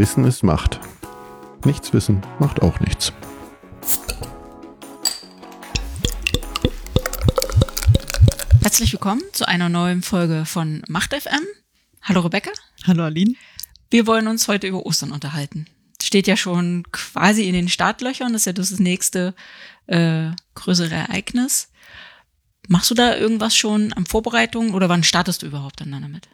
Wissen ist Macht. Nichts wissen macht auch nichts. Herzlich willkommen zu einer neuen Folge von Macht FM. Hallo Rebecca. Hallo Aline. Wir wollen uns heute über Ostern unterhalten. Steht ja schon quasi in den Startlöchern, das ist ja das nächste äh, größere Ereignis. Machst du da irgendwas schon an Vorbereitungen oder wann startest du überhaupt dann damit?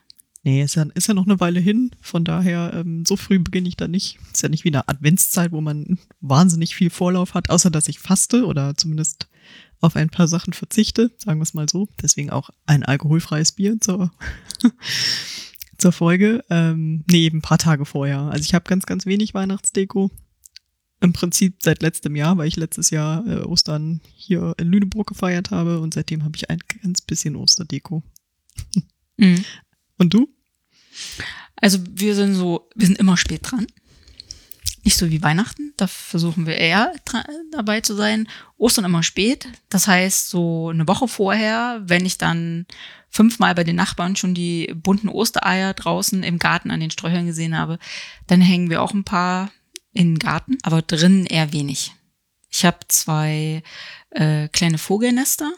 Nee, ist ja, ist ja noch eine Weile hin. Von daher, ähm, so früh beginne ich da nicht. Ist ja nicht wie eine Adventszeit, wo man wahnsinnig viel Vorlauf hat, außer dass ich faste oder zumindest auf ein paar Sachen verzichte, sagen wir es mal so. Deswegen auch ein alkoholfreies Bier zur, zur Folge. Ähm, nee, eben ein paar Tage vorher. Also ich habe ganz, ganz wenig Weihnachtsdeko. Im Prinzip seit letztem Jahr, weil ich letztes Jahr äh, Ostern hier in Lüneburg gefeiert habe und seitdem habe ich ein ganz bisschen Osterdeko. Mhm. Und du? Also wir sind so, wir sind immer spät dran. Nicht so wie Weihnachten, da versuchen wir eher dabei zu sein. Ostern immer spät. Das heißt, so eine Woche vorher, wenn ich dann fünfmal bei den Nachbarn schon die bunten Ostereier draußen im Garten an den Sträuchern gesehen habe, dann hängen wir auch ein paar in den Garten, aber drinnen eher wenig. Ich habe zwei äh, kleine Vogelnester,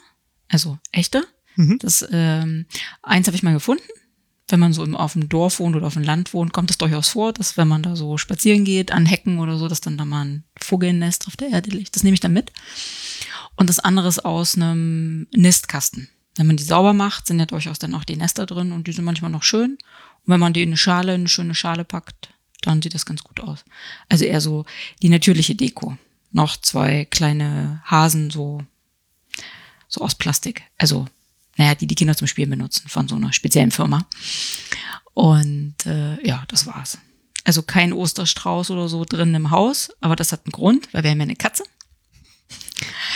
also echte. Mhm. Das ähm, eins habe ich mal gefunden wenn man so im, auf dem Dorf wohnt oder auf dem Land wohnt, kommt es durchaus vor, dass wenn man da so spazieren geht, an Hecken oder so, dass dann da mal ein Vogelnest auf der Erde liegt. Das nehme ich dann mit. Und das andere ist aus einem Nistkasten. Wenn man die sauber macht, sind ja durchaus dann auch die Nester drin und die sind manchmal noch schön. Und wenn man die in eine Schale, eine schöne Schale packt, dann sieht das ganz gut aus. Also eher so die natürliche Deko. Noch zwei kleine Hasen, so, so aus Plastik. Also naja, die die Kinder zum Spielen benutzen von so einer speziellen Firma. Und äh, ja, das war's. Also kein Osterstrauß oder so drin im Haus, aber das hat einen Grund, weil wir haben ja eine Katze.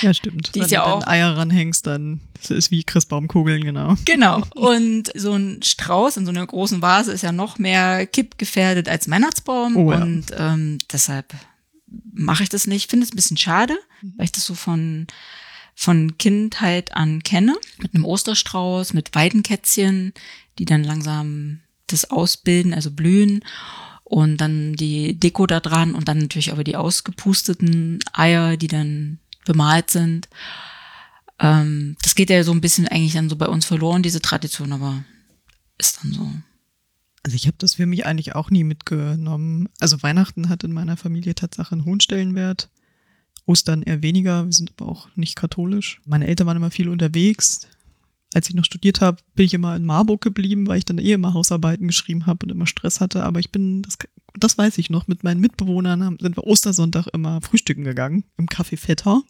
Ja, stimmt. Die Wenn ist ja du auch Eier ranhängst, dann das ist wie Christbaumkugeln, genau. Genau. Und so ein Strauß in so einer großen Vase ist ja noch mehr kippgefährdet als Weihnachtsbaum. Oh, ja. Und ähm, deshalb mache ich das nicht. Ich finde es ein bisschen schade, weil ich das so von von Kindheit an kenne, mit einem Osterstrauß, mit Weidenkätzchen, die dann langsam das ausbilden, also blühen und dann die Deko da dran und dann natürlich aber die ausgepusteten Eier, die dann bemalt sind. Ähm, das geht ja so ein bisschen eigentlich dann so bei uns verloren, diese Tradition, aber ist dann so. Also ich habe das für mich eigentlich auch nie mitgenommen. Also Weihnachten hat in meiner Familie Tatsache einen hohen Stellenwert. Ostern eher weniger. Wir sind aber auch nicht katholisch. Meine Eltern waren immer viel unterwegs. Als ich noch studiert habe, bin ich immer in Marburg geblieben, weil ich dann eh immer Hausarbeiten geschrieben habe und immer Stress hatte. Aber ich bin, das, das weiß ich noch, mit meinen Mitbewohnern sind wir Ostersonntag immer frühstücken gegangen im Café Vetter.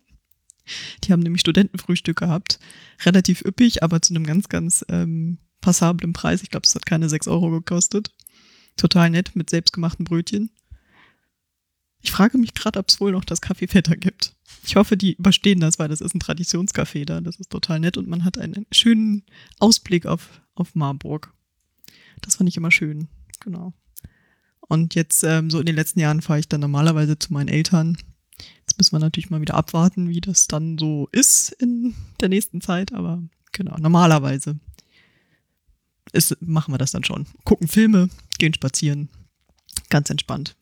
Die haben nämlich Studentenfrühstück gehabt. Relativ üppig, aber zu einem ganz, ganz ähm, passablen Preis. Ich glaube, es hat keine sechs Euro gekostet. Total nett mit selbstgemachten Brötchen. Ich frage mich gerade, ob es wohl noch das Café Vetter gibt. Ich hoffe, die überstehen das, weil das ist ein Traditionscafé da. Das ist total nett und man hat einen schönen Ausblick auf, auf Marburg. Das fand ich immer schön. Genau. Und jetzt, ähm, so in den letzten Jahren, fahre ich dann normalerweise zu meinen Eltern. Jetzt müssen wir natürlich mal wieder abwarten, wie das dann so ist in der nächsten Zeit. Aber genau, normalerweise ist, machen wir das dann schon. Gucken Filme, gehen spazieren. Ganz entspannt.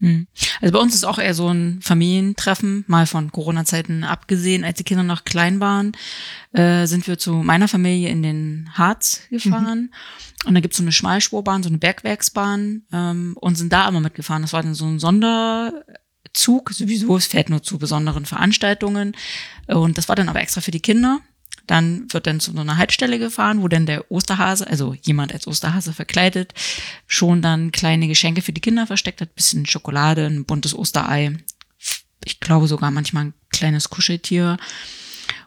Hm. Also bei uns ist auch eher so ein Familientreffen, mal von Corona-Zeiten abgesehen. Als die Kinder noch klein waren, äh, sind wir zu meiner Familie in den Harz gefahren. Mhm. Und da gibt's so eine Schmalspurbahn, so eine Bergwerksbahn ähm, und sind da immer mitgefahren. Das war dann so ein Sonderzug, sowieso, es fährt nur zu besonderen Veranstaltungen. Und das war dann aber extra für die Kinder. Dann wird dann zu so einer Haltestelle gefahren, wo dann der Osterhase, also jemand als Osterhase verkleidet, schon dann kleine Geschenke für die Kinder versteckt hat. Bisschen Schokolade, ein buntes Osterei. Ich glaube sogar manchmal ein kleines Kuscheltier,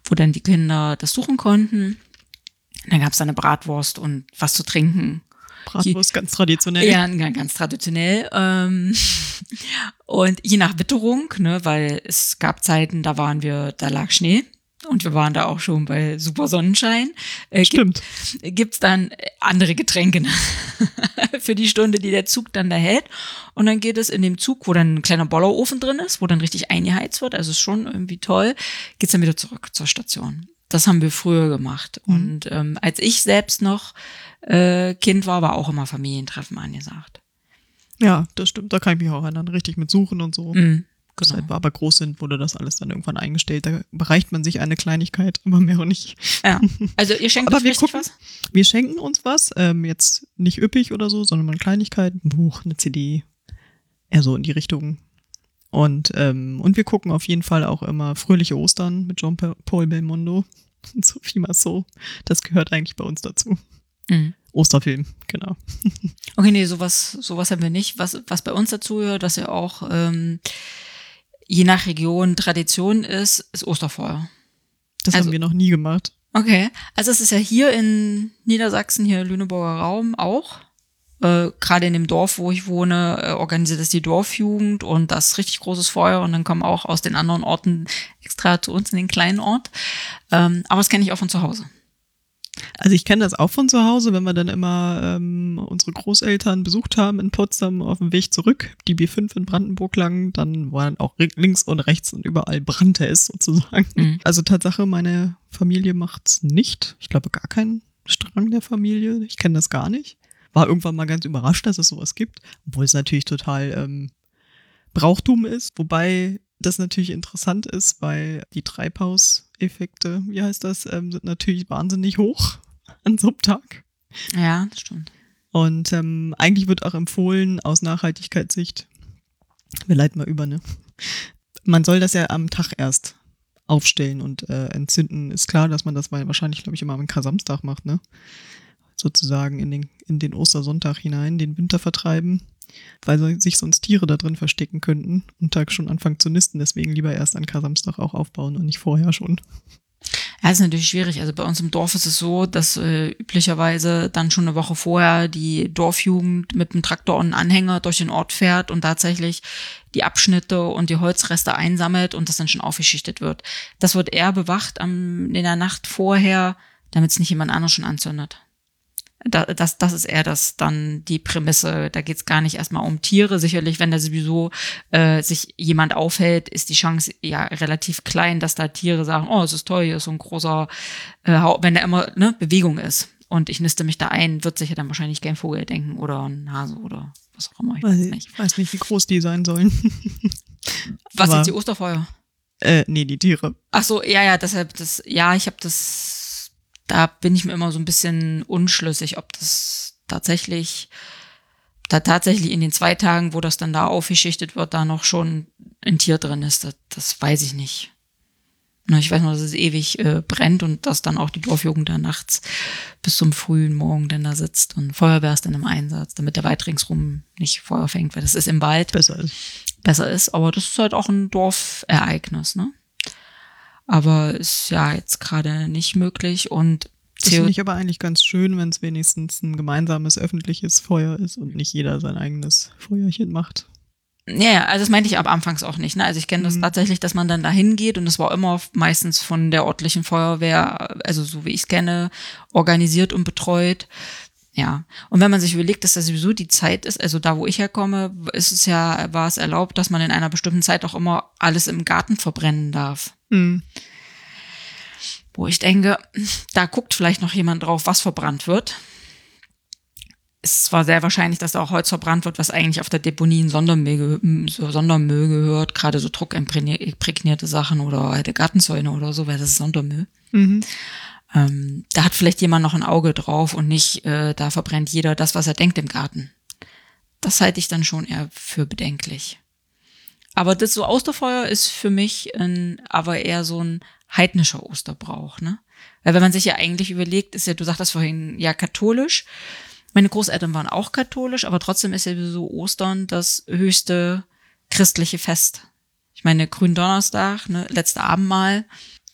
wo dann die Kinder das suchen konnten. Dann gab es eine Bratwurst und was zu trinken. Bratwurst ganz traditionell. Ja, ganz traditionell. Ähm, und je nach Witterung, ne, weil es gab Zeiten, da waren wir, da lag Schnee. Und wir waren da auch schon bei super Sonnenschein. Äh, Stimmt. Gibt es dann andere Getränke für die Stunde, die der Zug dann da hält. Und dann geht es in dem Zug, wo dann ein kleiner Bollerofen drin ist, wo dann richtig eingeheizt wird. Also ist schon irgendwie toll. Geht's dann wieder zurück zur Station. Das haben wir früher gemacht. Mhm. Und ähm, als ich selbst noch äh, Kind war, war auch immer Familientreffen angesagt. Ja, das stimmt. Da kann ich mich auch erinnern. Richtig mit Suchen und so. Mhm, genau. wir aber groß sind, wurde das alles dann irgendwann eingestellt. Da bereicht man sich eine Kleinigkeit, aber mehr auch nicht. Ja. Also ihr schenkt Aber wir gucken- was? Wir schenken uns was, ähm, jetzt nicht üppig oder so, sondern mal eine Kleinigkeit, ein Buch, eine CD, eher so in die Richtung. Und, ähm, und wir gucken auf jeden Fall auch immer Fröhliche Ostern mit Jean Paul Belmondo und Sophie Massot. Das gehört eigentlich bei uns dazu. Mhm. Osterfilm, genau. Okay, nee, sowas, sowas haben wir nicht. Was, was bei uns dazu gehört, dass ja auch ähm, je nach Region Tradition ist, ist Osterfeuer. Das Also- haben wir noch nie gemacht. Okay. Also es ist ja hier in Niedersachsen, hier Lüneburger Raum auch. Äh, Gerade in dem Dorf, wo ich wohne, äh, organisiert das die Dorfjugend und das richtig großes Feuer und dann kommen auch aus den anderen Orten extra zu uns in den kleinen Ort. Ähm, aber das kenne ich auch von zu Hause. Also ich kenne das auch von zu Hause, wenn wir dann immer ähm, unsere Großeltern besucht haben in Potsdam auf dem Weg zurück, die B5 in Brandenburg lang, dann waren auch links und rechts und überall brannte es sozusagen. Mhm. Also Tatsache, meine Familie macht's nicht. Ich glaube gar keinen Strang der Familie. Ich kenne das gar nicht. War irgendwann mal ganz überrascht, dass es sowas gibt, obwohl es natürlich total ähm, Brauchtum ist, wobei das natürlich interessant ist, weil die Treibhauseffekte, wie heißt das, ähm, sind natürlich wahnsinnig hoch an so einem Tag. Ja, das stimmt. Und ähm, eigentlich wird auch empfohlen, aus Nachhaltigkeitssicht, wir leiten mal über, ne? Man soll das ja am Tag erst aufstellen und äh, entzünden. Ist klar, dass man das wahrscheinlich, glaube ich, immer am Kasamstag macht, ne? Sozusagen in den, in den Ostersonntag hinein, den Winter vertreiben, weil sich sonst Tiere da drin verstecken könnten und Tag schon anfangen zu nisten. Deswegen lieber erst an Kasamstag auch aufbauen und nicht vorher schon. Ja, ist natürlich schwierig. Also bei uns im Dorf ist es so, dass äh, üblicherweise dann schon eine Woche vorher die Dorfjugend mit dem Traktor und einem Anhänger durch den Ort fährt und tatsächlich die Abschnitte und die Holzreste einsammelt und das dann schon aufgeschichtet wird. Das wird eher bewacht am, in der Nacht vorher, damit es nicht jemand anderes schon anzündet. Da, das, das ist eher das dann die Prämisse. Da geht es gar nicht erstmal um Tiere. Sicherlich, wenn da sowieso äh, sich jemand aufhält, ist die Chance ja relativ klein, dass da Tiere sagen, oh, es ist toll, hier ist so ein großer, äh, wenn da immer ne, Bewegung ist. Und ich niste mich da ein, wird sich ja dann wahrscheinlich kein Vogel denken oder ein Hase oder was auch immer. Ich weiß nicht. Ich weiß nicht, wie groß die sein sollen. Was aber- jetzt die Osterfeuer? äh, nee, die Tiere. Ach so, ja, ja, deshalb das, ja, ich habe das, da bin ich mir immer so ein bisschen unschlüssig, ob das tatsächlich, da tatsächlich in den zwei Tagen, wo das dann da aufgeschichtet wird, da noch schon ein Tier drin ist. Das, das weiß ich nicht. Ich weiß nur, dass es ewig äh, brennt und dass dann auch die Dorfjugend da nachts bis zum frühen Morgen dann da sitzt und Feuerwehr ist dann im Einsatz, damit der weit ringsrum nicht Feuer fängt, weil das ist im Wald Besser ist. besser ist. Aber das ist halt auch ein Dorfereignis, ne? Aber ist ja jetzt gerade nicht möglich und Das CO finde ich aber eigentlich ganz schön, wenn es wenigstens ein gemeinsames öffentliches Feuer ist und nicht jeder sein eigenes Feuerchen macht. Ja, ja, also das meinte ich aber anfangs auch nicht. Ne? Also ich kenne das Mhm. tatsächlich, dass man dann da hingeht und das war immer meistens von der örtlichen Feuerwehr, also so wie ich es kenne, organisiert und betreut. Ja, und wenn man sich überlegt, dass das sowieso die Zeit ist, also da, wo ich herkomme, ist es ja, war es erlaubt, dass man in einer bestimmten Zeit auch immer alles im Garten verbrennen darf. Hm. wo ich denke, da guckt vielleicht noch jemand drauf, was verbrannt wird. Es zwar sehr wahrscheinlich, dass da auch Holz verbrannt wird, was eigentlich auf der Deponie in Sondermüll, Sondermüll gehört, gerade so druckimprägnierte Sachen oder halt Gartenzäune oder so, weil das ist Sondermüll. Mhm. Ähm, da hat vielleicht jemand noch ein Auge drauf und nicht, äh, da verbrennt jeder das, was er denkt im Garten. Das halte ich dann schon eher für bedenklich. Aber das so Osterfeuer ist für mich ein, aber eher so ein heidnischer Osterbrauch, ne? Weil wenn man sich ja eigentlich überlegt, ist ja, du sagtest vorhin, ja, katholisch. Meine Großeltern waren auch katholisch, aber trotzdem ist ja so Ostern das höchste christliche Fest. Ich meine, Gründonnerstag, ne, letzte Abendmahl,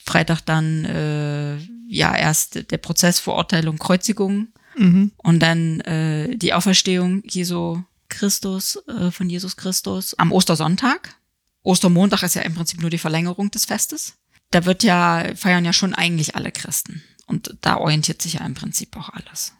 Freitag dann äh, ja erst der Prozess, Verurteilung, Kreuzigung Mhm. und dann äh, die Auferstehung Jesu Christus, äh, von Jesus Christus am Ostersonntag. Ostermontag ist ja im Prinzip nur die Verlängerung des Festes. Da wird ja, feiern ja schon eigentlich alle Christen. Und da orientiert sich ja im Prinzip auch alles.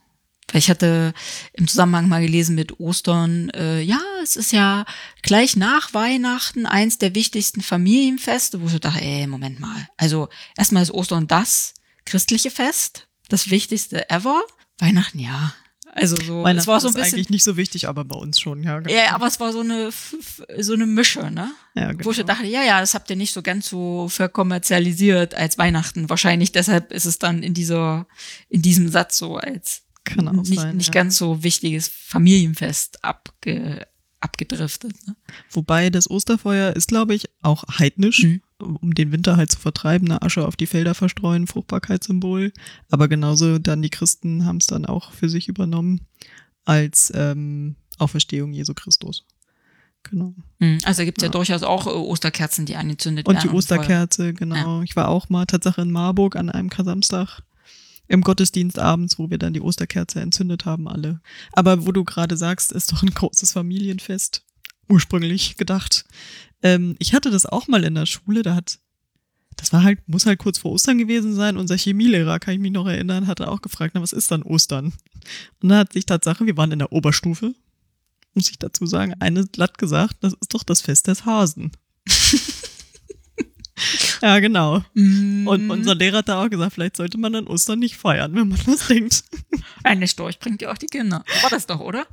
Weil ich hatte im Zusammenhang mal gelesen mit Ostern, äh, ja, es ist ja gleich nach Weihnachten eins der wichtigsten Familienfeste, wo ich so dachte, ey, Moment mal. Also erstmal ist Ostern das christliche Fest, das wichtigste ever. Weihnachten, ja. Also so, Weihnachten es war so ein ist bisschen. eigentlich nicht so wichtig, aber bei uns schon, ja. genau. Ja, aber es war so eine, so eine Mische, ne? ja, Wo ich genau. dachte, ja, ja, das habt ihr nicht so ganz so verkommerzialisiert als Weihnachten. Wahrscheinlich deshalb ist es dann in dieser, in diesem Satz so als Kann auch nicht, sein, nicht ja. ganz so wichtiges Familienfest abge, abgedriftet. Ne? Wobei das Osterfeuer ist, glaube ich, auch heidnisch, Mhm. Um den Winter halt zu vertreiben, eine Asche auf die Felder verstreuen, Fruchtbarkeitssymbol. Aber genauso dann die Christen haben es dann auch für sich übernommen als ähm, Auferstehung Jesu Christus. Genau. Mhm. Also gibt es ja. Ja. durchaus auch äh, Osterkerzen, die angezündet Und werden. die am Feuer. Osterkerze, genau. Ich war auch mal Tatsache in Marburg an einem Kasamstag im Gottesdienst abends, wo wir dann die Osterkerze entzündet haben, alle. Aber wo du gerade sagst, ist doch ein großes Familienfest. Ursprünglich gedacht. Ähm, ich hatte das auch mal in der Schule, da hat, das war halt, muss halt kurz vor Ostern gewesen sein. Unser Chemielehrer, kann ich mich noch erinnern, hatte auch gefragt, na, was ist dann Ostern? Und da hat sich Tatsache, wir waren in der Oberstufe, muss ich dazu sagen, eine glatt gesagt, das ist doch das Fest des Hasen. ja, genau. Mhm. Und unser Lehrer hat da auch gesagt, vielleicht sollte man an Ostern nicht feiern, wenn man das denkt. Eine Storch bringt ja auch die Kinder. War das doch, oder?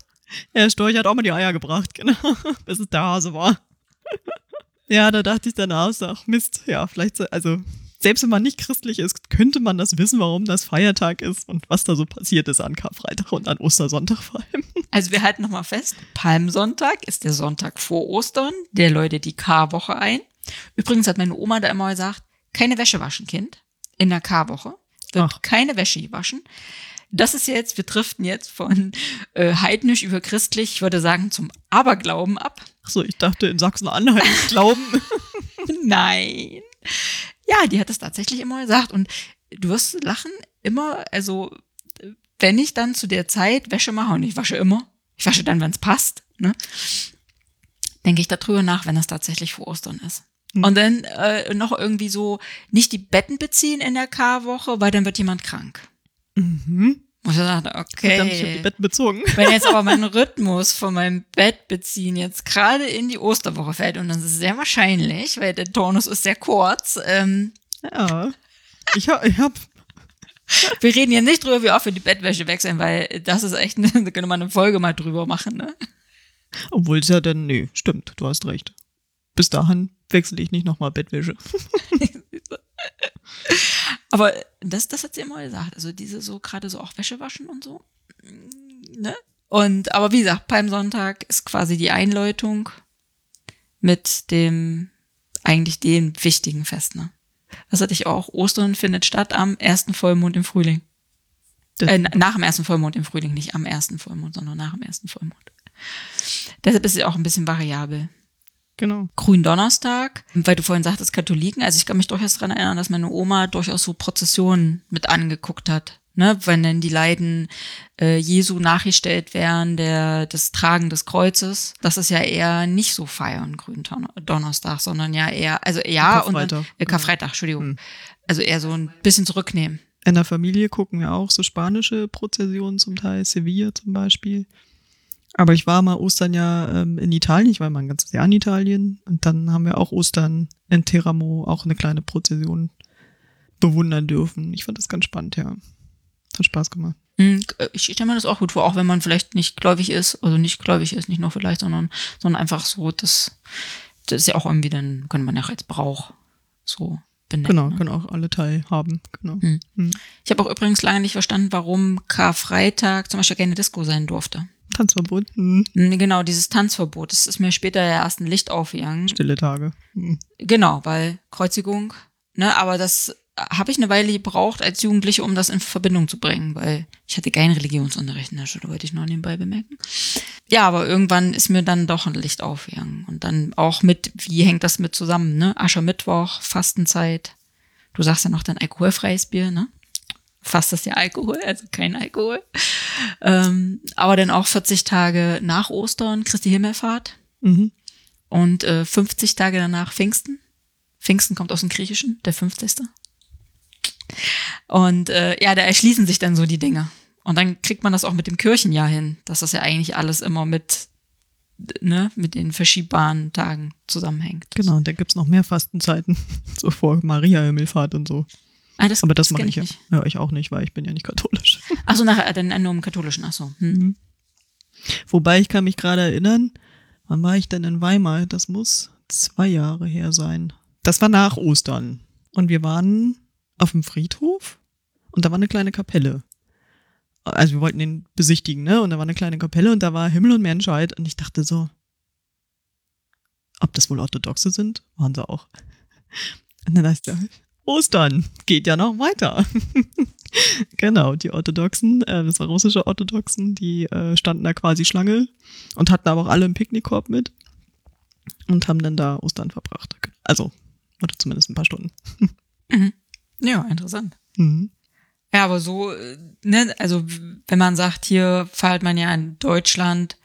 Ja, Storch hat auch mal die Eier gebracht, genau. Bis es der Hase war. ja, da dachte ich danach, ach Mist, ja, vielleicht, so- also selbst wenn man nicht christlich ist, könnte man das wissen, warum das Feiertag ist und was da so passiert ist an Karfreitag und an Ostersonntag vor allem. Also wir halten nochmal fest, Palmsonntag ist der Sonntag vor Ostern, der läutet die Karwoche ein. Übrigens hat meine Oma da immer gesagt, keine Wäsche waschen, Kind. In der Karwoche wird Ach. keine Wäsche gewaschen. Das ist jetzt, wir driften jetzt von äh, heidnisch über christlich, ich würde sagen, zum Aberglauben ab. Achso, ich dachte in Sachsen-Anhalt glauben. Nein. Ja, die hat es tatsächlich immer gesagt. Und du wirst lachen, immer, also wenn ich dann zu der Zeit Wäsche mache, und ich wasche immer, ich wasche dann, wenn es passt, ne, denke ich darüber nach, wenn es tatsächlich vor Ostern ist. Hm. Und dann äh, noch irgendwie so nicht die Betten beziehen in der Karwoche, weil dann wird jemand krank. Mhm. Und ich dachte, Verdammt, ich habe die okay. Betten bezogen. Wenn jetzt aber mein Rhythmus von meinem Bettbeziehen jetzt gerade in die Osterwoche fällt, und das ist sehr wahrscheinlich, weil der Turnus ist sehr kurz, ähm, Ja. Ich hab, ich hab wir reden hier nicht drüber, wie oft wir die Bettwäsche wechseln, weil das ist echt, eine, da könnte man eine Folge mal drüber machen, ne? Obwohl es ja dann, nee, stimmt, du hast recht. Bis dahin wechsle ich nicht nochmal Bettwäsche. Aber das, das hat sie immer gesagt. Also diese so, gerade so auch Wäsche waschen und so. Ne? Und, aber wie gesagt, Palmsonntag ist quasi die Einläutung mit dem, eigentlich dem wichtigen Fest, ne? Das hatte ich auch. Ostern findet statt am ersten Vollmond im Frühling. Äh, nach dem ersten Vollmond im Frühling, nicht am ersten Vollmond, sondern nach dem ersten Vollmond. Deshalb ist sie auch ein bisschen variabel. Genau. Gründonnerstag, weil du vorhin sagtest Katholiken. Also ich kann mich durchaus daran erinnern, dass meine Oma durchaus so Prozessionen mit angeguckt hat. Ne, wenn dann die Leiden äh, Jesu nachgestellt werden, der, das Tragen des Kreuzes, das ist ja eher nicht so feiern, Gründonnerstag, sondern ja eher, also ja, und dann, Karfreitag, äh, Karfreitag, Entschuldigung. Hm. Also eher so ein bisschen zurücknehmen. In der Familie gucken wir auch so spanische Prozessionen zum Teil, Sevilla zum Beispiel. Aber ich war mal Ostern ja ähm, in Italien, ich war mal ein ganzes Jahr in Italien und dann haben wir auch Ostern in Teramo auch eine kleine Prozession bewundern dürfen. Ich fand das ganz spannend, ja. Hat Spaß gemacht. Hm, Ich stelle mir das auch gut vor, auch wenn man vielleicht nicht gläubig ist, also nicht gläubig ist, nicht nur vielleicht, sondern, sondern einfach so, das, das ist ja auch irgendwie dann, könnte man ja als Brauch so benennen. Genau, ne? können auch alle teilhaben. Genau. Hm. Hm. Ich habe auch übrigens lange nicht verstanden, warum Karfreitag zum Beispiel keine Disco sein durfte. Tanzverbot, hm. Genau, dieses Tanzverbot, das ist mir später ja erst ein Licht aufgegangen. stille Tage. Hm. Genau, weil Kreuzigung, ne, aber das habe ich eine Weile gebraucht als Jugendliche, um das in Verbindung zu bringen, weil ich hatte keinen Religionsunterricht in der Schule, wollte ich noch nebenbei bemerken. Ja, aber irgendwann ist mir dann doch ein Licht aufgegangen. Und dann auch mit, wie hängt das mit zusammen, ne? Aschermittwoch, Fastenzeit. Du sagst ja noch dein alkoholfreies Bier, ne? Fast ist ja Alkohol, also kein Alkohol. Ähm, aber dann auch 40 Tage nach Ostern, Christi Himmelfahrt Mhm. und äh, 50 Tage danach Pfingsten. Pfingsten kommt aus dem Griechischen, der 50. Und äh, ja, da erschließen sich dann so die Dinge. Und dann kriegt man das auch mit dem Kirchenjahr hin, dass das ja eigentlich alles immer mit, ne, mit den verschiebbaren Tagen zusammenhängt. Genau, und da gibt's noch mehr Fastenzeiten. So vor Maria Himmelfahrt und so. Ah, das, Aber das, mache kenn ich ja. nicht. Ja, ich auch nicht, weil ich bin ja nicht katholisch. Achso, nachher dann nur im katholischen. Achso. Hm. Mhm. Wobei ich kann mich gerade erinnern, wann war ich denn in Weimar? Das muss zwei Jahre her sein. Das war nach Ostern. Und wir waren auf dem Friedhof und da war eine kleine Kapelle. Also wir wollten den besichtigen, ne? Und da war eine kleine Kapelle und da war Himmel und Menschheit. Und ich dachte so, ob das wohl Orthodoxe sind? Waren sie auch. Und dann heißt ja, Ostern geht ja noch weiter. genau, die Orthodoxen, äh, das war russische Orthodoxen, die äh, standen da quasi Schlange und hatten aber auch alle einen Picknickkorb mit und haben dann da Ostern verbracht. Also, oder zumindest ein paar Stunden. Ja, interessant. Mhm. Ja, aber so, äh, ne, also wenn man sagt, hier feiert man ja in Deutschland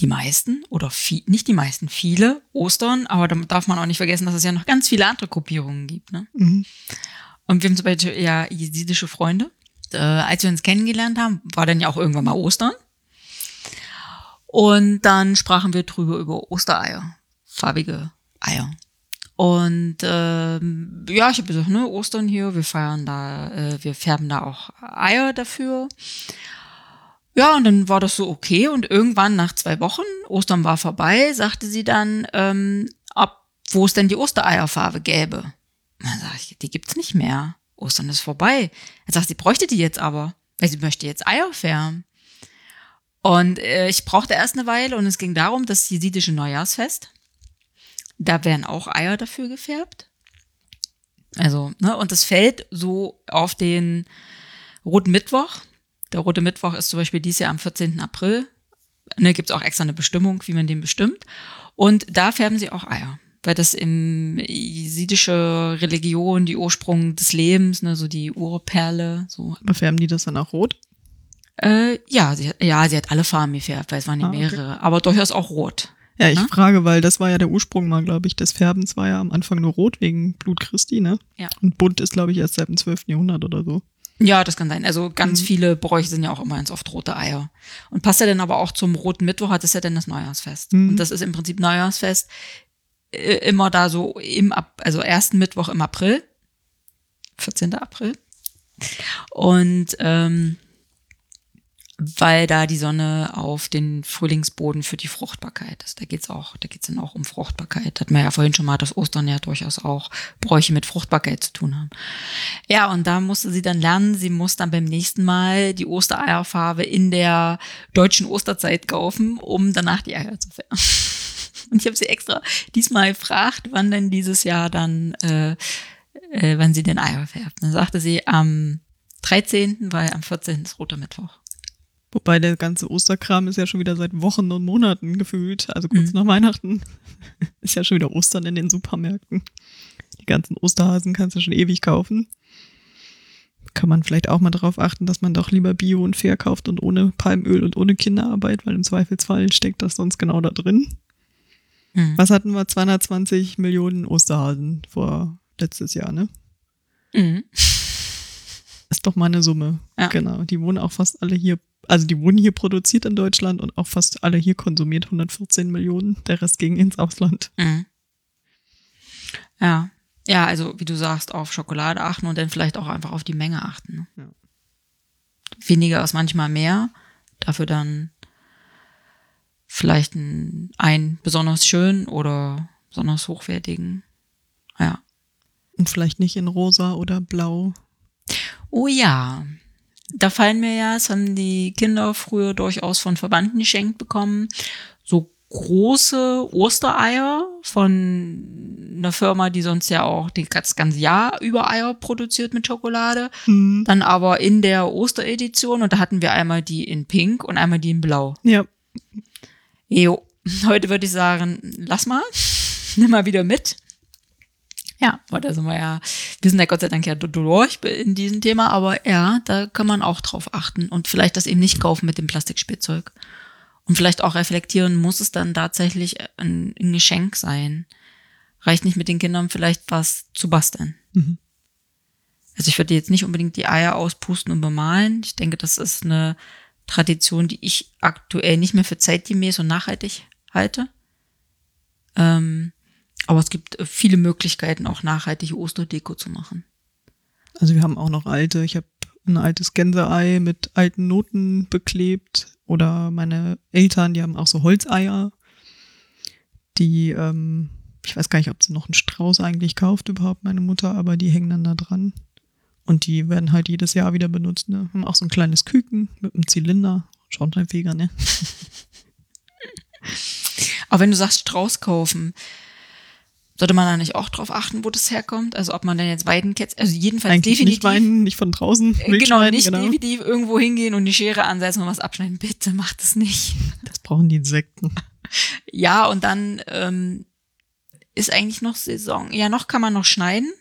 die meisten oder viel, nicht die meisten, viele Ostern, aber da darf man auch nicht vergessen, dass es ja noch ganz viele andere Gruppierungen gibt. Ne? Mhm. Und wir haben zum Beispiel ja jesidische Freunde. Äh, als wir uns kennengelernt haben, war dann ja auch irgendwann mal Ostern. Und dann sprachen wir drüber über Ostereier, farbige Eier. Und ähm, ja, ich habe gesagt, ne, Ostern hier, wir feiern da, äh, wir färben da auch Eier dafür. Ja, und dann war das so okay. Und irgendwann nach zwei Wochen, Ostern war vorbei, sagte sie dann, ähm, ob, wo es denn die Ostereierfarbe gäbe. Und Dann sag ich, die gibt's nicht mehr. Ostern ist vorbei. Dann sagt sie, bräuchte die jetzt aber, weil sie möchte jetzt Eier färben. Und äh, ich brauchte erst eine Weile und es ging darum, das jesidische Neujahrsfest. Da werden auch Eier dafür gefärbt. Also, ne, und das fällt so auf den Roten Mittwoch. Der Rote Mittwoch ist zum Beispiel dieses Jahr am 14. April. Ne, gibt es auch extra eine Bestimmung, wie man den bestimmt. Und da färben sie auch Eier. Weil das im jesidische Religion, die Ursprung des Lebens, ne, so die Urperle, so. Aber färben die das dann auch rot? Äh, ja, sie, hat- ja, sie hat alle Farben gefärbt, weil es waren ja Ah, okay. mehrere, aber durchaus auch rot. Ja, ich Na? frage, weil das war ja der Ursprung mal, glaube ich, des Färbens war ja am Anfang nur rot wegen Blut Christi, ne? Ja. Und bunt ist, glaube ich, erst seit dem 12. Jahrhundert oder so. Ja, das kann sein. Also ganz Mhm. viele Bräuche sind ja auch immer ganz oft rote Eier. Und passt ja dann aber auch zum roten Mittwoch, hat es ja dann das Neujahrsfest. Mhm. Und das ist im Prinzip Neujahrsfest äh, immer da so im, Ap- also ersten Mittwoch im April. 14. April. Und ähm, weil da die Sonne auf den Frühlingsboden für die Fruchtbarkeit ist. Da geht's auch, da geht's dann auch um Fruchtbarkeit. Hat man ja vorhin schon mal, dass Ostern ja durchaus auch Bräuche mit Fruchtbarkeit zu tun haben. Ja, und da musste sie dann lernen, sie muss dann beim nächsten Mal die Ostereierfarbe in der deutschen Osterzeit kaufen, um danach die Eier zu färben. Und ich habe sie extra diesmal gefragt, wann denn dieses Jahr dann, äh, äh, wann sie den Eier färbt. Dann sagte sie am 13., weil am 14. ist roter Mittwoch. Wobei der ganze Osterkram ist ja schon wieder seit Wochen und Monaten gefühlt. Also kurz Mhm. nach Weihnachten ist ja schon wieder Ostern in den Supermärkten. Die ganzen Osterhasen kannst du schon ewig kaufen. Kann man vielleicht auch mal darauf achten, dass man doch lieber Bio und fair kauft und ohne Palmöl und ohne Kinderarbeit, weil im Zweifelsfall steckt das sonst genau da drin. Mhm. Was hatten wir? 220 Millionen Osterhasen vor letztes Jahr, ne? Mhm. Ist doch mal eine Summe. Ja. Genau. Die wurden auch fast alle hier, also die wurden hier produziert in Deutschland und auch fast alle hier konsumiert. 114 Millionen. Der Rest ging ins Ausland. Mhm. Ja. Ja, also wie du sagst, auf Schokolade achten und dann vielleicht auch einfach auf die Menge achten. Ne? Ja. Weniger ist manchmal mehr. Dafür dann vielleicht ein, einen besonders schön oder besonders hochwertigen. Ja. Und vielleicht nicht in rosa oder blau. Oh ja. Da fallen mir ja, das haben die Kinder früher durchaus von Verwandten geschenkt bekommen, so große Ostereier von einer Firma, die sonst ja auch das ganze Jahr über Eier produziert mit Schokolade. Hm. Dann aber in der Osteredition und da hatten wir einmal die in Pink und einmal die in Blau. Ja. Jo, heute würde ich sagen, lass mal, nimm mal wieder mit. Ja, weil da sind wir ja, wir sind ja Gott sei Dank ja du- durch in diesem Thema, aber ja, da kann man auch drauf achten und vielleicht das eben nicht kaufen mit dem Plastikspielzeug. Und vielleicht auch reflektieren, muss es dann tatsächlich ein, ein Geschenk sein? Reicht nicht mit den Kindern vielleicht was zu basteln? Mhm. Also ich würde jetzt nicht unbedingt die Eier auspusten und bemalen. Ich denke, das ist eine Tradition, die ich aktuell nicht mehr für zeitgemäß und nachhaltig halte. Ähm, aber es gibt äh, viele Möglichkeiten, auch nachhaltige Osterdeko zu machen. Also wir haben auch noch alte. Ich habe ein altes Gänseei mit alten Noten beklebt. Oder meine Eltern, die haben auch so Holzeier. Die, ähm, ich weiß gar nicht, ob sie noch einen Strauß eigentlich kauft überhaupt, meine Mutter, aber die hängen dann da dran. Und die werden halt jedes Jahr wieder benutzt. Ne? Haben auch so ein kleines Küken mit einem Zylinder. Schornsteinfeger, ne? Aber wenn du sagst Strauß kaufen, sollte man da nicht auch drauf achten, wo das herkommt? Also ob man denn jetzt Weidenkätzchen, also jedenfalls Eigentlich definitiv. nicht weinen, nicht von draußen. äh, genau, nicht definitiv irgendwo hingehen und die Schere ansetzen und was abschneiden. Bitte macht es nicht. Das brauchen die Insekten. Ja, und dann ähm, ist eigentlich noch Saison. Ja, noch kann man noch schneiden.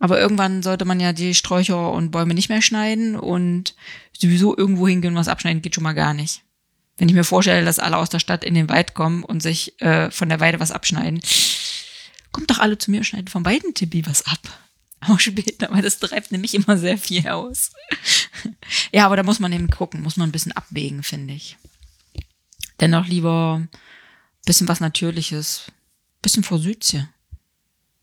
Aber irgendwann sollte man ja die Sträucher und Bäume nicht mehr schneiden und sowieso irgendwo hingehen und was abschneiden geht schon mal gar nicht. Wenn ich mir vorstelle, dass alle aus der Stadt in den Wald kommen und sich äh, von der Weide was abschneiden, kommt doch alle zu mir und schneidet von beiden Tippi was ab. Aber später, weil das treibt nämlich immer sehr viel aus. ja, aber da muss man eben gucken, muss man ein bisschen abwägen, finde ich. Dennoch lieber ein bisschen was Natürliches, bisschen Forsythie.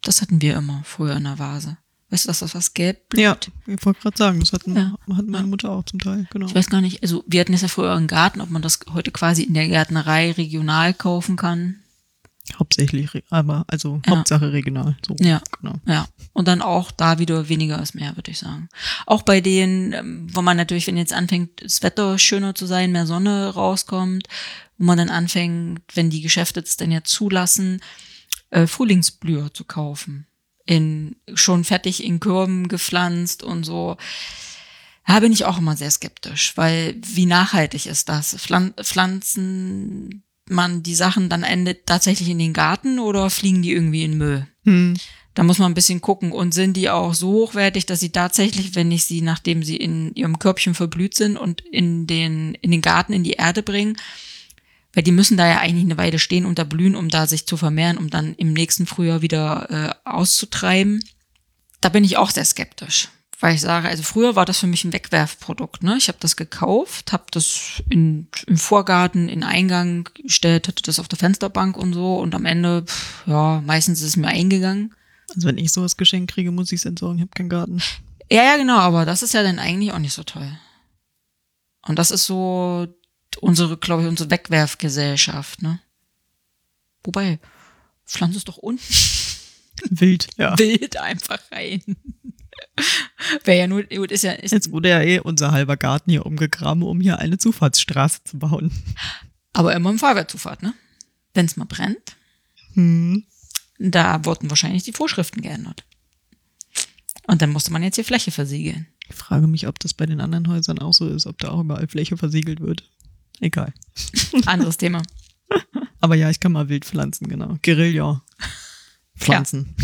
Das hatten wir immer früher in der Vase. Weißt du, dass das was gelb blüht? Ja, ich wollte gerade sagen, das hatten, Ja. hat meine Mutter auch zum Teil, genau. Ich weiß gar nicht, also wir hatten das ja früher im Garten, ob man das heute quasi in der Gärtnerei regional kaufen kann. Hauptsächlich, aber also Ja. Hauptsache regional. So, Ja. genau. Ja, und dann auch da wieder weniger ist mehr, würde ich sagen. Auch bei denen, ähm, wo man natürlich, wenn jetzt anfängt, das Wetter schöner zu sein, mehr Sonne rauskommt, wo man dann anfängt, wenn die Geschäfte es dann ja zulassen, äh, Frühlingsblüher zu kaufen. In, schon fertig in Körben gepflanzt und so. Da bin ich auch immer sehr skeptisch, weil wie nachhaltig ist das? Pflan pflanzen man die Sachen dann endet tatsächlich in den Garten oder fliegen die irgendwie in Müll? Hm. Da muss man ein bisschen gucken. Und sind die auch so hochwertig, dass sie tatsächlich, wenn ich sie, nachdem sie in ihrem Körbchen verblüht sind und in den, in den Garten, in die Erde bringen, weil die müssen da ja eigentlich eine Weile stehen und da blühen, um da sich zu vermehren, um dann im nächsten Frühjahr wieder äh, auszutreiben. Da bin ich auch sehr skeptisch. Weil ich sage, also früher war das für mich ein Wegwerfprodukt. Ne? Ich habe das gekauft, habe das in, im Vorgarten, in Eingang gestellt, hatte das auf der Fensterbank und so. Und am Ende, pff, ja, meistens ist es mir eingegangen. Also wenn ich sowas geschenkt kriege, muss ich es entsorgen. Ich habe keinen Garten. Ja, ja, genau, aber das ist ja dann eigentlich auch nicht so toll. Und das ist so unsere, glaube ich, unsere Wegwerfgesellschaft, ne? Wobei, pflanze es doch unten Wild, ja. wild einfach rein. Wäre ja nur, gut, ist ja, ist, Jetzt wurde ja eh unser halber Garten hier umgegraben, um hier eine Zufahrtsstraße zu bauen. aber immer im Fahrwertzufahrt, ne? Wenn es mal brennt, Hm. da wurden wahrscheinlich die Vorschriften geändert. Und dann musste man jetzt die Fläche versiegeln. Ich frage mich, ob das bei den anderen Häusern auch so ist, ob da auch überall Fläche versiegelt wird. Egal. Anderes Thema. Aber ja, ich kann mal wild pflanzen, genau. Guerilla. Pflanzen.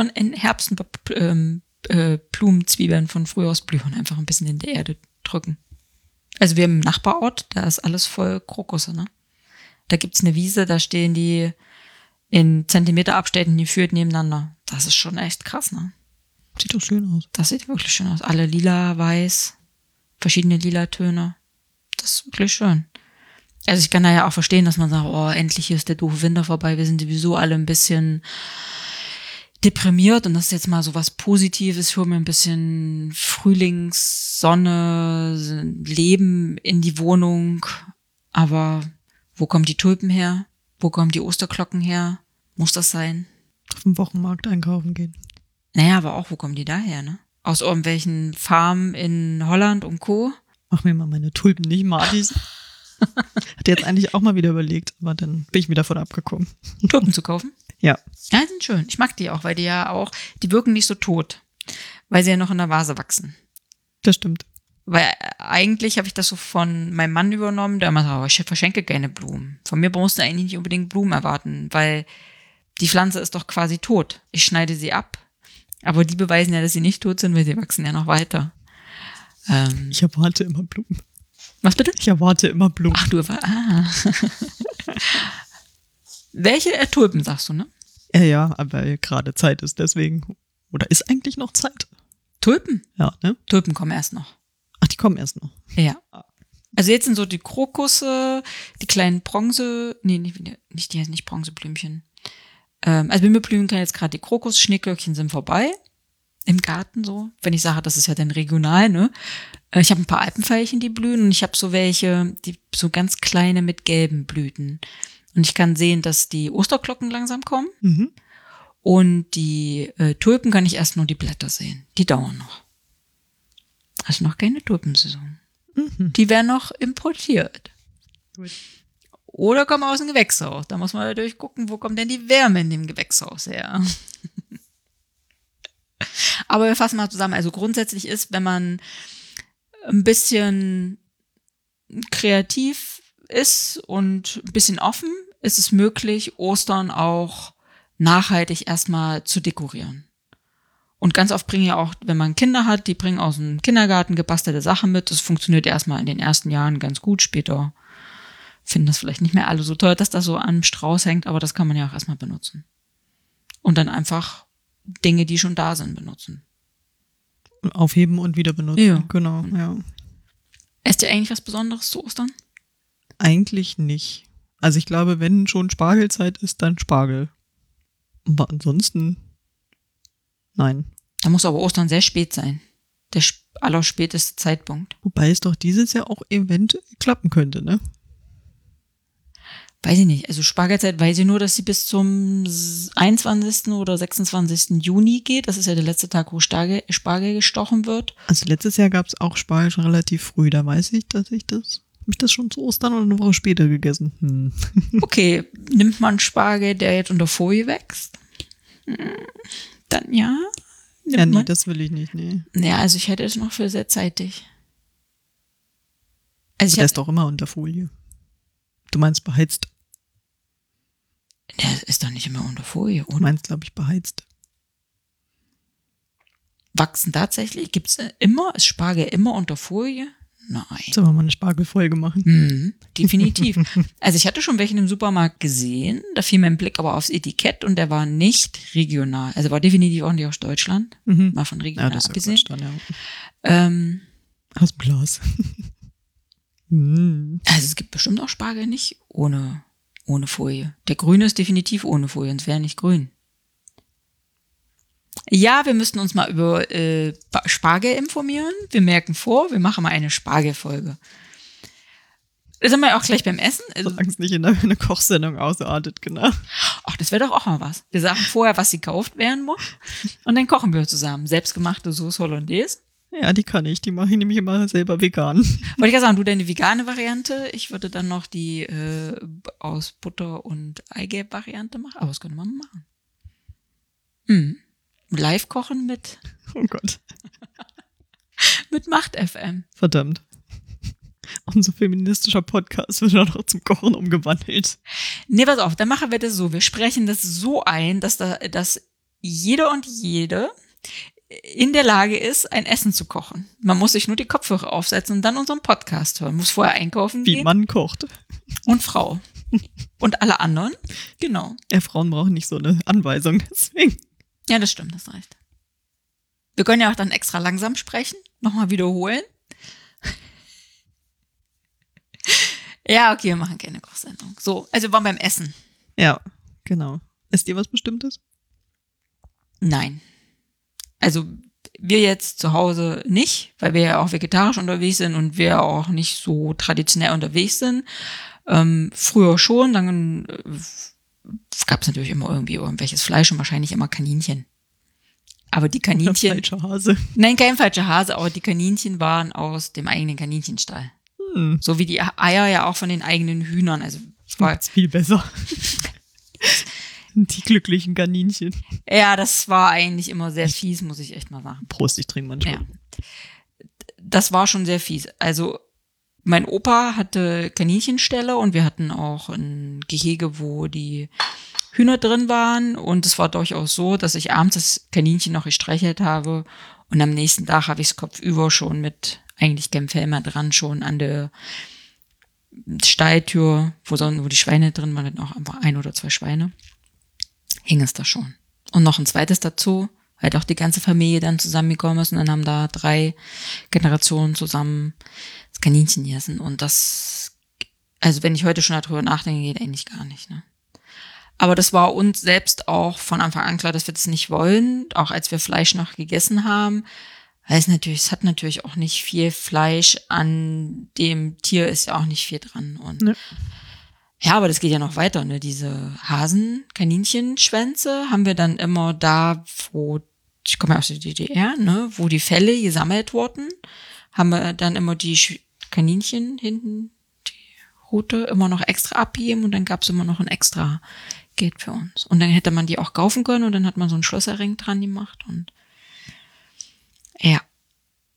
Oder in Herbst ein paar P- ähm, äh, Blumenzwiebeln von früher aus blühen einfach ein bisschen in die Erde drücken. Also wir haben im Nachbarort, da ist alles voll Krokusse, ne? Da gibt's eine Wiese, da stehen die in Zentimeterabständen geführt nebeneinander. Das ist schon echt krass, ne? Sieht doch schön aus. Das sieht wirklich schön aus. Alle lila, weiß, verschiedene lila Töne. Das ist wirklich schön. Also ich kann da ja auch verstehen, dass man sagt, oh, endlich ist der doofe Winter vorbei. Wir sind sowieso alle ein bisschen deprimiert und das ist jetzt mal so was Positives. Ich hole mir ein bisschen Frühlingssonne, Leben in die Wohnung. Aber wo kommen die Tulpen her? Wo kommen die Osterglocken her? Muss das sein? Auf dem Wochenmarkt einkaufen gehen. Naja, aber auch, wo kommen die daher, ne? Aus irgendwelchen Farmen in Holland und Co. Mach mir mal meine Tulpen nicht Martis. Hat jetzt eigentlich auch mal wieder überlegt, aber dann bin ich wieder von abgekommen. Tulpen zu kaufen. Ja. Ja, die sind schön. Ich mag die auch, weil die ja auch, die wirken nicht so tot. Weil sie ja noch in der Vase wachsen. Das stimmt. Weil äh, eigentlich habe ich das so von meinem Mann übernommen, der immer sagt, oh, ich verschenke keine Blumen. Von mir brauchst du eigentlich nicht unbedingt Blumen erwarten, weil die Pflanze ist doch quasi tot. Ich schneide sie ab. Aber die beweisen ja, dass sie nicht tot sind, weil sie wachsen ja noch weiter. Ähm, Ich erwarte immer Blumen. was bitte? Ich erwarte immer Blumen. Ach, du. Ah. Welche äh, Tulpen sagst du, ne? Ja, ja, aber gerade Zeit ist deswegen. Oder ist eigentlich noch Zeit? Tulpen? Ja, ne? Tulpen kommen erst noch. Ach, die kommen erst noch. Ja. Also jetzt sind so die Krokusse, die kleinen Bronze, nee, nicht, nicht die heißen nicht Bronzeblümchen. Ähm, also Bimmelblühen kann jetzt gerade die Krokus, Schneeglöckchen sind vorbei. im Garten so. Wenn ich sage, das ist ja dann regional, ne? Äh, Ich habe ein paar Alpenveilchen, die blühen und ich habe so welche, die so ganz kleine mit gelben Blüten. Und ich kann sehen, dass die Osterglocken langsam kommen Mhm. und die äh, Tulpen kann ich erst nur die Blätter sehen. Die dauern noch. Also noch keine Tulpensaison. Mhm. Die werden noch importiert. Gut. Oder kommen aus dem Gewächshaus. Da muss man natürlich gucken, wo kommt denn die Wärme in dem Gewächshaus her. Aber wir fassen mal zusammen. Also grundsätzlich ist, wenn man ein bisschen kreativ ist und ein bisschen offen, ist es möglich, Ostern auch nachhaltig erstmal zu dekorieren. Und ganz oft bringen ja auch, wenn man Kinder hat, die bringen aus dem Kindergarten gebastelte Sachen mit. Das funktioniert erstmal in den ersten Jahren ganz gut. Später finden das vielleicht nicht mehr alle so toll, dass das so am Strauß hängt, aber das kann man ja auch erstmal benutzen. Und dann einfach Dinge, die schon da sind, benutzen. Aufheben und wieder benutzen. Ja. Genau, ja. Esst ihr eigentlich was Besonderes zu Ostern? Eigentlich nicht. Also ich glaube, wenn schon Spargelzeit ist, dann Spargel. Aber ansonsten, nein. Da muss aber Ostern sehr spät sein. Der sp- allerspäteste Zeitpunkt. Wobei es doch dieses Jahr auch eventuell klappen könnte, ne? Weiß ich nicht. Also Spargelzeit weiß ich nur, dass sie bis zum s- 21. oder 26. Juni geht. Das ist ja der letzte Tag, wo Spargel, Spargel gestochen wird. Also letztes Jahr gab es auch Spargel schon relativ früh. Da weiß ich, dass ich das. Hab ich das schon zu Ostern oder eine Woche später gegessen? Hm. Okay, nimmt man Spargel, der jetzt unter Folie wächst? Hm, Dann ja. Nimmt Ja, nee, man. das will ich nicht, nee. Ja, also ich hätte es noch für sehr zeitig. Also Der ist doch immer unter Folie. Du meinst beheizt. der ist doch nicht immer unter Folie, Du oder? meinst, glaube ich, beheizt. Wachsen tatsächlich? Gibt's äh, immer, ist Spargel immer unter Folie? Nein. Sollen wir mal eine Spargelfolge machen? Mhm, definitiv. also ich hatte schon welchen im Supermarkt gesehen, da fiel mein Blick aber aufs Etikett und der war nicht regional. Also war definitiv auch nicht aus Deutschland, Mhm. mal von Ja, regional das ist ja abgesehen. Quatsch dann, ja. Ähm, Aus Glas. Hm. also es gibt bestimmt auch Spargel nicht ohne, ohne Folie. Der grüne ist definitiv ohne Folie, sonst wäre er nicht grün. Ja, wir müssten uns mal über äh, Spargel informieren. Wir merken vor, wir machen mal eine Spargelfolge. Da sind wir auch gleich beim Essen. Also, Solange es nicht in eine Kochsendung ausartet, genau. ach, das wäre doch auch mal was. Wir sagen vorher, was gekauft werden muss. Und dann kochen wir zusammen. Selbstgemachte Sauce Hollandaise. Ja, die kann ich. Die mache ich nämlich immer selber vegan. Wollte ich gerade sagen, du deine vegane Variante. Ich würde dann noch die äh, aus Butter und Eigelb-Variante machen. Aber das könnte man machen. Hm. Live kochen mit, Oh Gott. mit Macht FM. Verdammt. Unser feministischer Podcast wird auch noch zum Kochen umgewandelt. Nee, pass auf, dann machen wir das so. Wir sprechen das so ein, dass da, dass jeder und jede in der Lage ist, ein Essen zu kochen. Man muss sich nur die Kopfhörer aufsetzen und dann unseren Podcast hören. Muss vorher einkaufen Wie gehen. man kocht. Und Frau. Und alle anderen. Genau. Ja, Frauen brauchen nicht so eine Anweisung, deswegen. Ja, das stimmt, das reicht. Wir können ja auch dann extra langsam sprechen, nochmal wiederholen. ja, okay, wir machen keine Kochsendung. So, also wir waren beim Essen. Ja, genau. Ist dir was Bestimmtes? Nein. Also wir jetzt zu Hause nicht, weil wir ja auch vegetarisch unterwegs sind und wir auch nicht so traditionell unterwegs sind. Ähm, früher schon, dann äh, gab es natürlich immer irgendwie irgendwelches Fleisch und wahrscheinlich immer Kaninchen. Aber die Kaninchen, Falscher Hase. nein, kein falscher Hase, aber die Kaninchen waren aus dem eigenen Kaninchenstall. Hm. So wie die Eier ja auch von den eigenen Hühnern. Also es war, Macht's viel besser. Die glücklichen Kaninchen. ja, das war eigentlich immer sehr fies, muss ich echt mal sagen. Prost, ich trinke manchmal. Ja. Das war schon sehr fies. Also mein Opa hatte Kaninchenställe und wir hatten auch ein Gehege, wo die Hühner drin waren. Und es war durchaus so, dass ich abends das Kaninchen noch gestreichelt habe. Und am nächsten Tag habe ich es kopfüber schon mit eigentlich mehr dran schon an der Stalltür, wo, so, wo die Schweine drin waren, auch einfach ein oder zwei Schweine, hing es da schon. Und noch ein zweites dazu, weil auch die ganze Familie dann zusammengekommen ist und dann haben da drei Generationen zusammen das Kaninchen gegessen. Und das, also wenn ich heute schon darüber nachdenke, geht eigentlich gar nicht. Ne? Aber das war uns selbst auch von Anfang an klar, dass wir das nicht wollen, auch als wir Fleisch noch gegessen haben. Weil es natürlich, es hat natürlich auch nicht viel Fleisch an dem Tier ist ja auch nicht viel dran. Und Ne. ja, aber das geht ja noch weiter, ne? Diese Hasen, Kaninchenschwänze haben wir dann immer da, wo, ich komme ja aus der DDR, ne, wo die Felle gesammelt wurden, haben wir dann immer die Kaninchen hinten, die Rute, immer noch extra abgegeben und dann gab's immer noch ein extra Geld für uns. Und dann hätte man die auch kaufen können und dann hat man so einen Schlösserring dran gemacht und ja,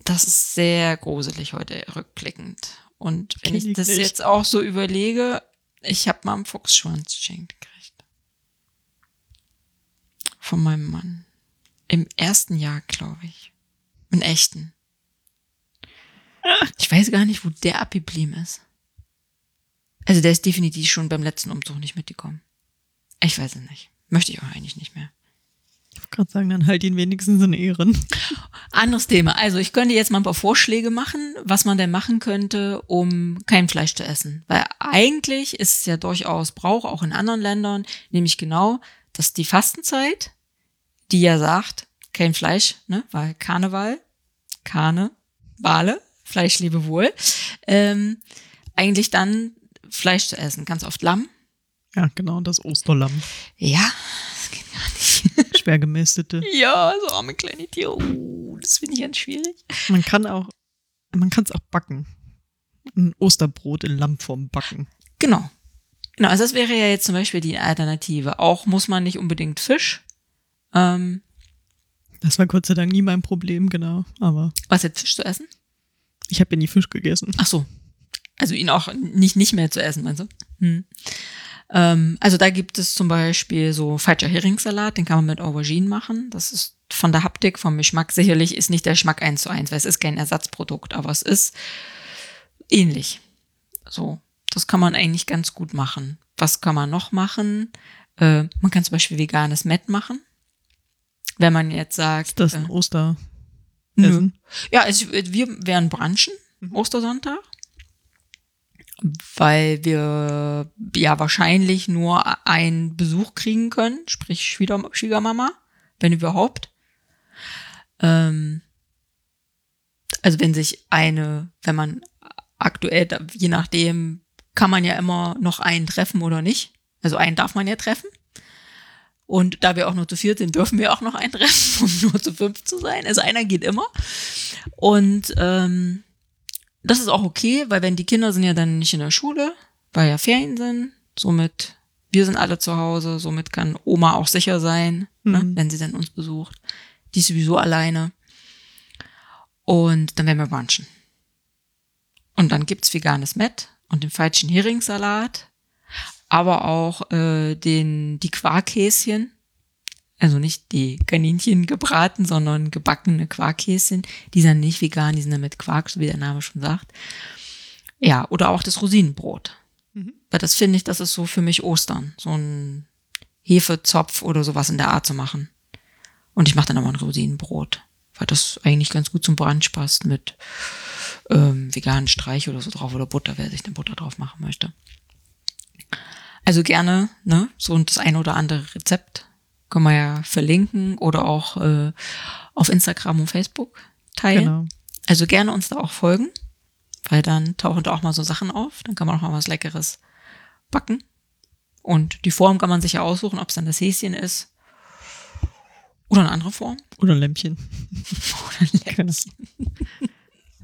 das ist sehr gruselig heute rückblickend. Und wenn ich das jetzt auch so überlege, ich habe mal einen Fuchsschwanz geschenkt gekriegt. Von meinem Mann. Im ersten Jahr, glaube ich. Einen echten. Ich weiß gar nicht, wo der abgeblieben ist. Also der ist definitiv schon beim letzten Umzug nicht mitgekommen. Ich weiß es nicht. Möchte ich auch eigentlich nicht mehr. Ich wollte gerade sagen, dann halt ihn wenigstens in Ehren. Anderes Thema. Also ich könnte jetzt mal ein paar Vorschläge machen, was man denn machen könnte, um kein Fleisch zu essen. Weil eigentlich ist es ja durchaus Brauch, auch in anderen Ländern, nämlich genau, dass die Fastenzeit, die ja sagt, kein Fleisch, ne, weil Karneval, Karne, Wale, Fleisch lebe wohl, ähm, eigentlich dann Fleisch zu essen. Ganz oft Lamm. Ja, genau, das Osterlamm. Ja, das geht gar nicht. Schwer gemästete. ja, so arme kleine Tiere. Uh, das finde ich ganz schwierig. Man kann auch, man kann es auch backen. Ein Osterbrot in Lammform backen. Genau. Genau, also das wäre ja jetzt zum Beispiel die Alternative. Auch muss man nicht unbedingt Fisch. Ähm, Das war Gott sei Dank nie mein Problem, genau. Aber was jetzt Fisch zu essen? ich habe ja nie Fisch gegessen. Ach so. Also ihn auch nicht, nicht mehr zu essen, meinst du? Hm. Ähm, also da gibt es zum Beispiel so falscher Heringssalat, den kann man mit Auberginen machen. Das ist von der Haptik, vom Geschmack sicherlich ist nicht der Geschmack eins zu eins, weil es ist kein Ersatzprodukt, aber es ist ähnlich. So, das kann man eigentlich ganz gut machen. Was kann man noch machen? Äh, man kann zum Beispiel veganes Met machen. Wenn man jetzt sagt, Ist das äh, ein Oster? Essen? Ja, also wir werden branchen, Ostersonntag. Weil wir ja wahrscheinlich nur einen Besuch kriegen können, sprich Schwieger Schwiegermama, wenn überhaupt. Ähm, also wenn sich eine, wenn man aktuell, je nachdem, kann man ja immer noch einen treffen oder nicht. Also einen darf man ja treffen. Und da wir auch nur zu viert sind, dürfen wir auch noch einen treffen, um nur zu fünf zu sein. Also einer geht immer. Und ähm, das ist auch okay, weil wenn die Kinder sind ja dann nicht in der Schule, weil ja Ferien sind, somit wir sind alle zu Hause, somit kann Oma auch sicher sein, ne, Mhm. wenn sie dann uns besucht. Die ist sowieso alleine. Und dann werden wir brunchen. Und dann gibt's veganes Met und den falschen Heringssalat, aber auch äh, den die Quarkhäschen, also nicht die Kaninchen gebraten, sondern gebackene Quarkhäschen. Die sind nicht vegan, die sind dann mit Quark, so wie der Name schon sagt. Ja, oder auch das Rosinenbrot. Mhm. Weil das finde ich, das ist so für mich Ostern. So ein Hefezopf oder sowas in der Art zu machen. Und ich mache dann aber ein Rosinenbrot, weil das eigentlich ganz gut zum Brunch passt mit ähm, veganen Streich oder so drauf oder Butter, wer sich eine Butter drauf machen möchte. Also gerne, ne, so das ein oder andere Rezept können wir ja verlinken oder auch äh, auf Instagram und Facebook teilen. Genau. Also gerne uns da auch folgen, weil dann tauchen da auch mal so Sachen auf. Dann kann man auch mal was Leckeres backen. Und die Form kann man sich ja aussuchen, ob es dann das Häschen ist oder eine andere Form. Oder Lämpchen. Oder ein Genau.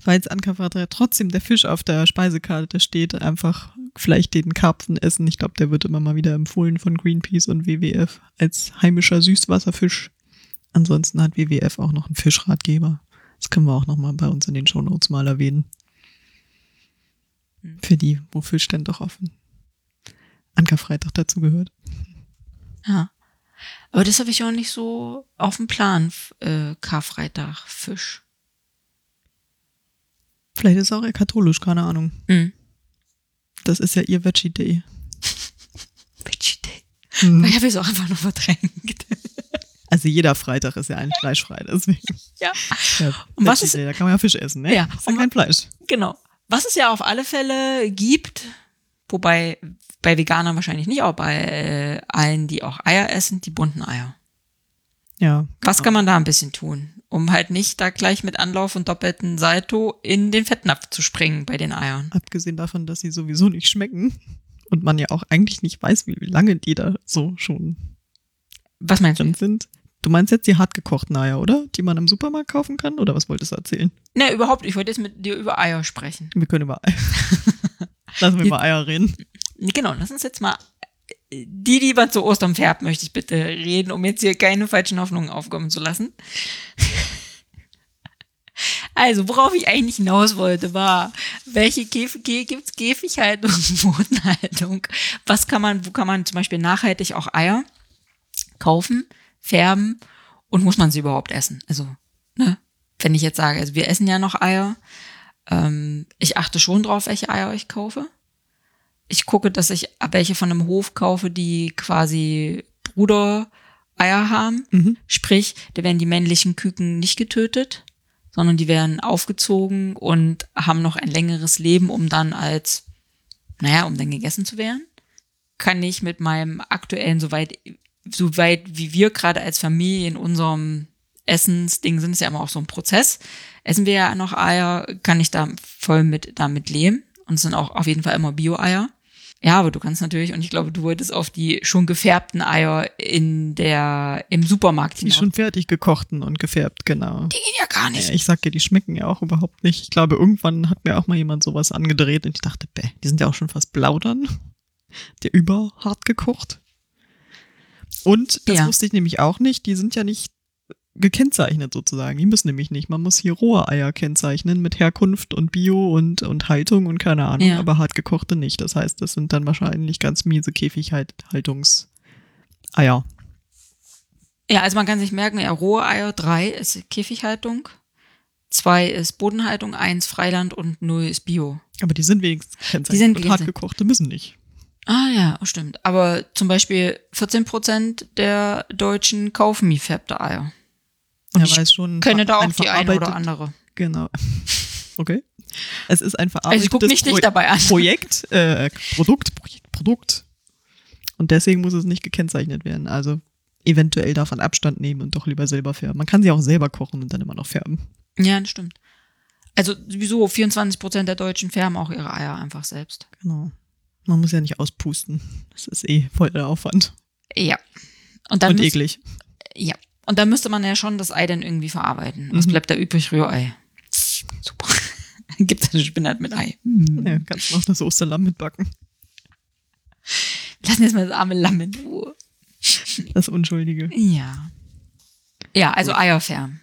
Weil jetzt an Karfreitag trotzdem der Fisch auf der Speisekarte steht, einfach vielleicht den Karpfen essen. Ich glaube, der wird immer mal wieder empfohlen von Greenpeace und WWF als heimischer Süßwasserfisch. Ansonsten hat WWF auch noch einen Fischratgeber. Das können wir auch noch mal bei uns in den Shownotes mal erwähnen. Hm. Für die, wo Fisch denn doch offen an Karfreitag dazu gehört. Ja. Aber das habe ich auch nicht so auf dem Plan, äh, Karfreitag, Fisch. Vielleicht ist er auch eher katholisch, keine Ahnung. Mhm. Das ist ja ihr Veggie Day. Veggie Day. Hm. Ich habe es auch einfach nur verdrängt. Also jeder Freitag ist ja ein fleischfrei, deswegen. Ja. Ja, Und was ist- Day, da kann man ja Fisch essen, ne? Ja. Ist ja kein Fleisch. Genau. Was es ja auf alle Fälle gibt, wobei bei Veganern wahrscheinlich nicht, aber bei äh, allen, die auch Eier essen, die bunten Eier. Ja. Was kann man da ein bisschen tun, um halt nicht da gleich mit Anlauf und doppelten Salto in den Fettnapf zu springen bei den Eiern? Abgesehen davon, dass sie sowieso nicht schmecken und man ja auch eigentlich nicht weiß, wie lange die da so schon Was meinst du? drin sind. Du meinst jetzt die hartgekochten Eier, oder? Die man im Supermarkt kaufen kann? Oder was wolltest du erzählen? Ne, überhaupt, ich wollte jetzt mit dir über Eier sprechen. Wir können über Eier. Lassen wir Die- über Eier reden. Genau, lass uns jetzt mal die, die man zu Ostern färbt, möchte ich bitte reden, um jetzt hier keine falschen Hoffnungen aufkommen zu lassen. Also, worauf ich eigentlich hinaus wollte, war, welche Käfig, gibt es Käfighaltung, Bodenhaltung? Was kann man, wo kann man zum Beispiel nachhaltig auch Eier kaufen, färben und muss man sie überhaupt essen? Also, ne, wenn ich jetzt sage, also wir essen ja noch Eier, ähm, ich achte schon drauf, welche Eier ich kaufe ich gucke, dass ich welche von einem Hof kaufe, die quasi Brudereier haben. Mhm. Sprich, da werden die männlichen Küken nicht getötet, sondern die werden aufgezogen und haben noch ein längeres Leben, um dann als, naja, um dann gegessen zu werden. Kann ich mit meinem aktuellen, soweit, soweit wie wir gerade als Familie in unserem Essensding sind, ist ja immer auch so ein Prozess. Essen wir ja noch Eier, kann ich da voll mit damit leben. Und es sind auch auf jeden Fall immer Bio-Eier. Ja, aber du kannst natürlich, und ich glaube, du wolltest auf die schon gefärbten Eier in der, im Supermarkt Die hinaus. schon fertig gekochten und gefärbt, genau. Die gehen ja gar nicht. Ja, ich sag dir, die schmecken ja auch überhaupt nicht. Ich glaube, irgendwann hat mir auch mal jemand sowas angedreht und ich dachte, bäh, die sind ja auch schon fast blau dann. Der überhart gekocht. Und das Ja. wusste ich nämlich auch nicht, die sind ja nicht gekennzeichnet sozusagen. Die müssen nämlich nicht. Man muss hier rohe Eier kennzeichnen mit Herkunft und Bio und, und Haltung und keine Ahnung, Ja. aber hart gekochte nicht. Das heißt, das sind dann wahrscheinlich ganz miese Käfighaltungseier. Ja, also man kann sich merken, ja, rohe Eier, drei ist Käfighaltung, zwei ist Bodenhaltung, eins Freiland und null ist Bio. Aber die sind wenigstens gekennzeichnet. Die sind und hart gekennzeichnet. gekochte müssen nicht. Ah ja, oh, stimmt. Aber zum Beispiel 14 Prozent der Deutschen kaufen gefärbte Eier. Und Ja, ich weil es schon kenne da auch die eine oder andere. Genau. Okay. Es ist ein Also verarbeitetes ich gucke mich Pro nicht dabei an. Projekt, äh, Produkt, Projekt, Produkt. Und deswegen muss es nicht gekennzeichnet werden. Also eventuell davon Abstand nehmen und doch lieber selber färben. Man kann sie auch selber kochen und dann immer noch färben. Ja, das stimmt. Also sowieso 24 Prozent der Deutschen färben auch ihre Eier einfach selbst. Genau. Man muss ja nicht auspusten. Das ist eh voll der Aufwand. Ja. Und dann und eklig. Ja. Und dann müsste man ja schon das Ei dann irgendwie verarbeiten. Was Mhm. bleibt da übrig? Rührei. Super. Gibt's eine Spinat mit Ei. Hm. Ja, kannst noch das Osterlamm mitbacken. Lass jetzt mal das arme Lamm in Ruhe. Das Unschuldige. Ja. Ja, also Eier färben.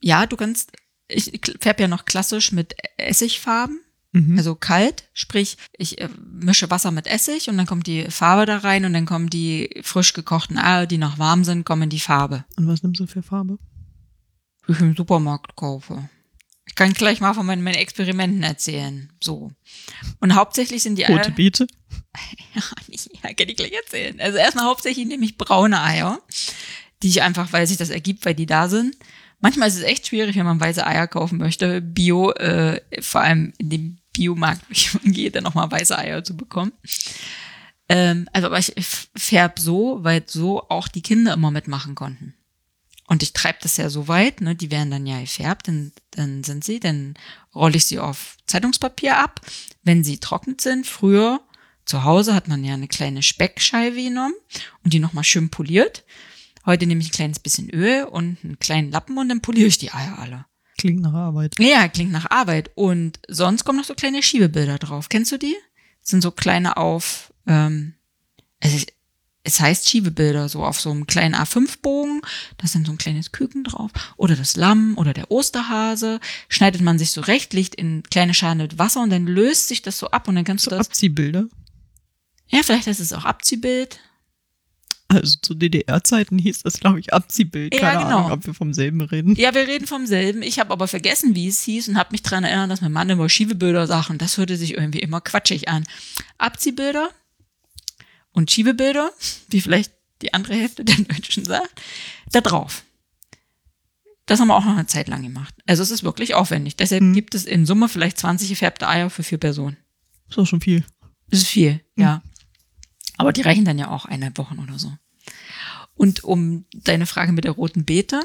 Ja, du kannst, ich färbe ja noch klassisch mit Essigfarben. Mhm. Also kalt, sprich, ich äh, mische Wasser mit Essig und dann kommt die Farbe da rein und dann kommen die frisch gekochten Eier, die noch warm sind, kommen in die Farbe. und was nimmst du für Farbe? die ich im Supermarkt kaufe. Ich kann gleich mal von meinen, meinen Experimenten erzählen. So. Und hauptsächlich sind die Eier. Rote Beete? Ja, nicht, ja, kann ich gleich erzählen. Also erstmal hauptsächlich nehme ich braune Eier, die ich einfach, weil sich das ergibt, weil die da sind. Manchmal ist es echt schwierig, wenn man weiße Eier kaufen möchte, Bio, äh, vor allem in dem Biomarkt, gehe, dann nochmal weiße Eier zu bekommen. Ähm, also, aber ich färb so, weil so auch die Kinder immer mitmachen konnten. Und ich treibe das ja so weit, ne, die werden dann ja gefärbt, dann, dann sind sie, dann rolle ich sie auf Zeitungspapier ab. Wenn sie trocken sind, früher zu Hause hat man ja eine kleine Speckscheibe genommen und die nochmal schön poliert. Heute nehme ich ein kleines bisschen Öl und einen kleinen Lappen und dann poliere ich die Eier alle. Klingt nach Arbeit. Ja, klingt nach Arbeit. Und sonst kommen noch so kleine Schiebebilder drauf. Kennst du die? Das sind so kleine auf, ähm, also es, es heißt Schiebebilder, so auf so einem kleinen A5-Bogen. Da sind so ein kleines Küken drauf. Oder das Lamm oder der Osterhase. Schneidet man sich so recht, legt in kleine Schalen mit Wasser und dann löst sich das so ab und dann kannst So du das. Abziehbilder. Ja, vielleicht ist es auch Abziehbild. Also zu DDR-Zeiten hieß das, glaube ich, Abziehbild. Ja, Keine genau. Ahnung, ob wir vom selben reden. Ja, wir reden vom selben. Ich habe aber vergessen, wie es hieß und habe mich dran erinnert, dass mein Mann immer Schiebebilder sagt und das hörte sich irgendwie immer quatschig an. Abziehbilder und Schiebebilder, wie vielleicht die andere Hälfte der Deutschen sagt, da drauf. Das haben wir auch noch eine Zeit lang gemacht. Also es ist wirklich aufwendig. Deshalb Mhm. gibt es in Summe vielleicht 20 gefärbte Eier für vier Personen. Ist auch schon viel. Das ist viel, ja. Aber die reichen dann ja auch eineinhalb Wochen oder so. Und um deine Frage mit der roten Beete,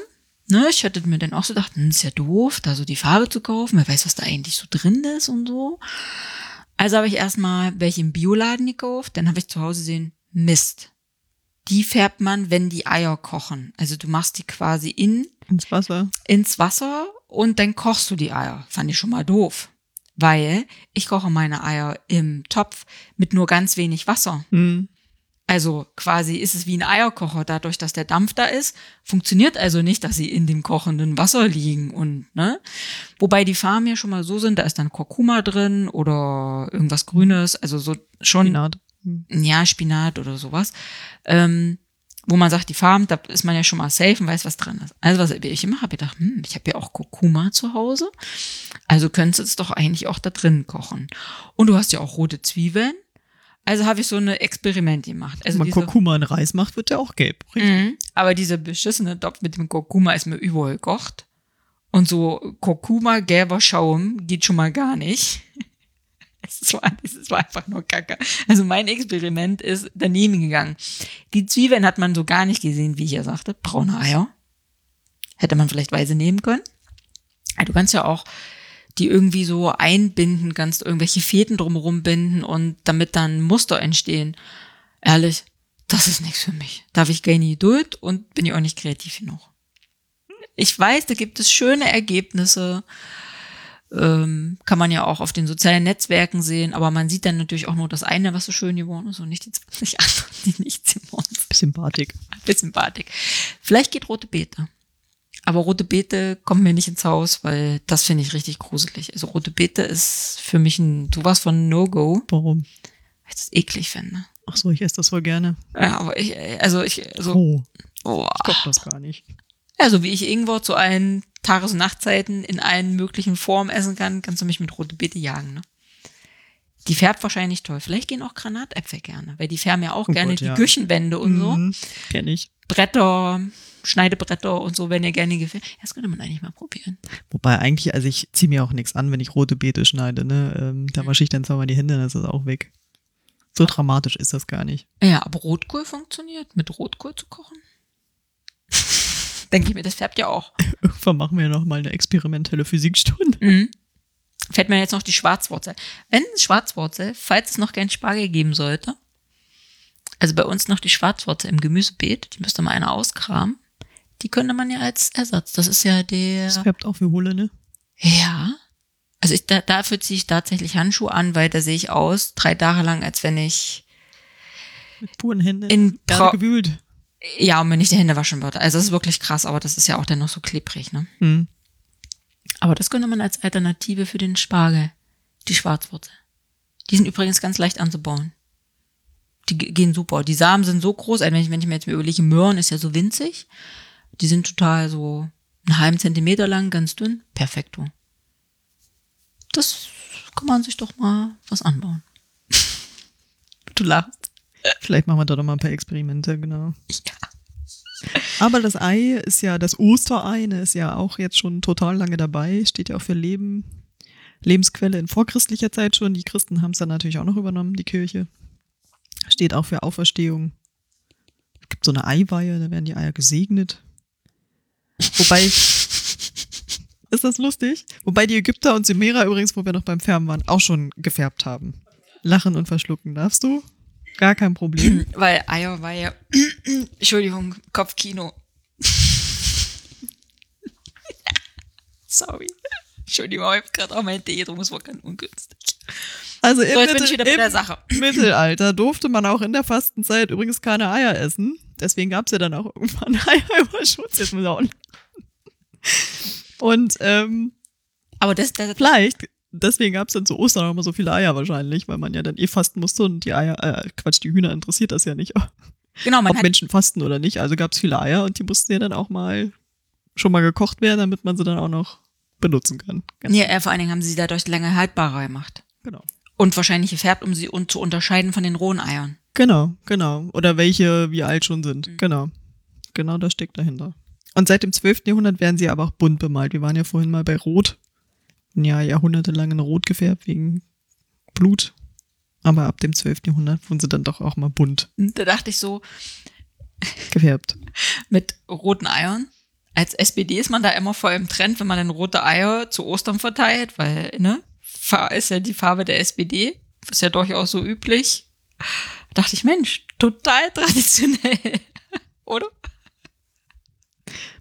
ne, ich hatte mir dann auch so gedacht, hm, ist ja doof, da so die Farbe zu kaufen, wer weiß, was da eigentlich so drin ist und so. Also habe ich erstmal welche im Bioladen gekauft, dann habe ich zu Hause gesehen, Mist. Die färbt man, wenn die Eier kochen. Also du machst die quasi in, Ins Wasser. ins Wasser und dann kochst du die Eier. Fand ich schon mal doof. Weil ich koche meine Eier im Topf mit nur ganz wenig Wasser. Hm. Also quasi ist es wie ein Eierkocher, dadurch, dass der Dampf da ist, funktioniert also nicht, dass sie in dem kochenden Wasser liegen und ne. Wobei die Farben ja schon mal so sind, da ist dann Kurkuma drin oder irgendwas Grünes, also so schon Spinat. Hm. ja Spinat oder sowas, ähm, wo man sagt, die Farben, da ist man ja schon mal safe und weiß, was drin ist. Also was ich immer habe gedacht, hm, ich habe ja auch Kurkuma zu Hause, also könntest du es doch eigentlich auch da drin kochen. Und du hast ja auch rote Zwiebeln. Also habe ich so ein Experiment gemacht. Also Wenn man diese- Kurkuma in Reis macht, wird der auch gelb. Richtig. Mhm. Aber dieser beschissene Topf mit dem Kurkuma ist mir überall gekocht. Und so Kurkuma, gelber Schaum geht schon mal gar nicht. Es war, es war einfach nur Kacke. Also mein Experiment ist daneben gegangen. Die Zwiebeln hat man so gar nicht gesehen, wie ich ja sagte. Braune Eier. Hätte man vielleicht Weise nehmen können. Du kannst ja auch die irgendwie so einbinden, kannst irgendwelche Fäden drumherum binden und damit dann Muster entstehen. Ehrlich, das ist nichts für mich. Da habe ich keine Geduld und bin ich auch nicht kreativ genug. Ich weiß, da gibt es schöne Ergebnisse. Ähm, kann man ja auch auf den sozialen Netzwerken sehen, aber man sieht dann natürlich auch nur das eine, was so schön geworden ist und nicht die 20 anderen, die nichts geworden sind. Bisschen Batik. Bisschen badig. Vielleicht geht rote Beete. Aber rote Beete kommen mir nicht ins Haus, weil das finde ich richtig gruselig. Also rote Beete ist für mich ein sowas von No-Go, Warum? weil ich das eklig finde. Ach so, ich esse das voll gerne. Ja, aber ich, also ich, so, Oh, oh, ich koch das gar nicht. Ja, so wie ich Ingwer zu allen Tages- und Nachtzeiten in allen möglichen Formen essen kann, kannst du mich mit rote Beete jagen, ne? Die färbt wahrscheinlich toll. Vielleicht gehen auch Granatäpfel gerne, weil die färben ja auch Oh gerne Gott, die ja. Küchenwände und so. Mhm, Kenn ich. Bretter, Schneidebretter und so, wenn ihr gerne gefällt. Ja, Das könnte man eigentlich mal probieren. Wobei eigentlich, also ich ziehe mir auch nichts an, wenn ich rote Beete schneide, ne? Ähm, da wasche ich dann zwar mal die Hände, dann ist das auch weg. So dramatisch ist das gar nicht. Ja, aber Rotkohl funktioniert, mit Rotkohl zu kochen. Denke ich mir, das färbt ja auch. Irgendwann machen wir noch mal eine experimentelle Physikstunde. Mhm. Fällt mir jetzt noch die Schwarzwurzel. Wenn Schwarzwurzel, falls es noch kein Spargel geben sollte, also bei uns noch die Schwarzwurzel im Gemüsebeet, die müsste mal einer auskramen. Die könnte man ja als Ersatz. Das ist ja der. Das färbt auch wie Hulle, ne? Ja. Also ich, da, dafür ziehe ich tatsächlich Handschuhe an, weil da sehe ich aus, drei Tage lang, als wenn ich, Mit puren Händen. In Erde gewühlt. Ja, und mir nicht die Hände waschen würde. Also das ist wirklich krass, aber das ist ja auch dann noch so klebrig, ne? Hm. Aber das könnte man als Alternative für den Spargel, die Schwarzwurzel. Die sind übrigens ganz leicht anzubauen. Die ge- gehen super. Die Samen sind so groß, also wenn ich, wenn ich mir jetzt mal überlege, Möhren ist ja so winzig. Die sind total so einen halben Zentimeter lang, ganz dünn. Perfekto. Das kann man sich doch mal was anbauen. du lachst. Vielleicht machen wir da doch mal ein paar Experimente, genau. Ja. Aber das Ei ist ja, das Osterei, ne, ist ja auch jetzt schon total lange dabei, steht ja auch für Leben, Lebensquelle in vorchristlicher Zeit schon. Die Christen haben es dann natürlich auch noch übernommen, die Kirche. Steht auch für Auferstehung. Es gibt so eine Eiweihe, da werden die Eier gesegnet. Wobei, ist das lustig? Wobei die Ägypter und Sumerer übrigens, wo wir noch beim Färben waren, auch schon gefärbt haben. Lachen und verschlucken darfst du? Gar kein Problem. Weil Eier war ja, Entschuldigung, Kopfkino. Sorry. Entschuldigung, ich hab gerade auch mein Tee drum, es war ganz ungünstig. Also im, So, jetzt bin ich Mittel- wieder bei im der Sache. Mittelalter durfte man auch in der Fastenzeit übrigens keine Eier essen. Deswegen gab es ja dann auch irgendwann Eierüberschuss. Jetzt muss ich auch Und ähm, Aber das, das, vielleicht, deswegen gab es dann zu Ostern auch immer so viele Eier wahrscheinlich, weil man ja dann eh fasten musste und die Eier, äh, Quatsch, die Hühner interessiert das ja nicht, genau, man ob Menschen fasten oder nicht. Also gab es viele Eier und die mussten ja dann auch mal schon mal gekocht werden, damit man sie dann auch noch benutzen kann. Ganz ja, äh, vor allen Dingen haben sie sie dadurch lange haltbarer gemacht. genau. Und wahrscheinlich gefärbt, um sie un zu unterscheiden von den rohen Eiern. Genau, genau. Oder welche wie alt schon sind. Mhm. Genau. Genau das steckt dahinter. Und seit dem 12. Jahrhundert werden sie aber auch bunt bemalt. Wir waren ja vorhin mal bei Rot. Ja, jahrhundertelang in Rot gefärbt wegen Blut. Aber ab dem 12. Jahrhundert wurden sie dann doch auch mal bunt Da dachte ich so, gefärbt. mit roten Eiern. Als SPD ist man da immer voll im Trend, wenn man dann rote Eier zu Ostern verteilt, weil, ne, ist ja die Farbe der SPD, ist ja durchaus so üblich. Da dachte ich, Mensch, total traditionell. Oder?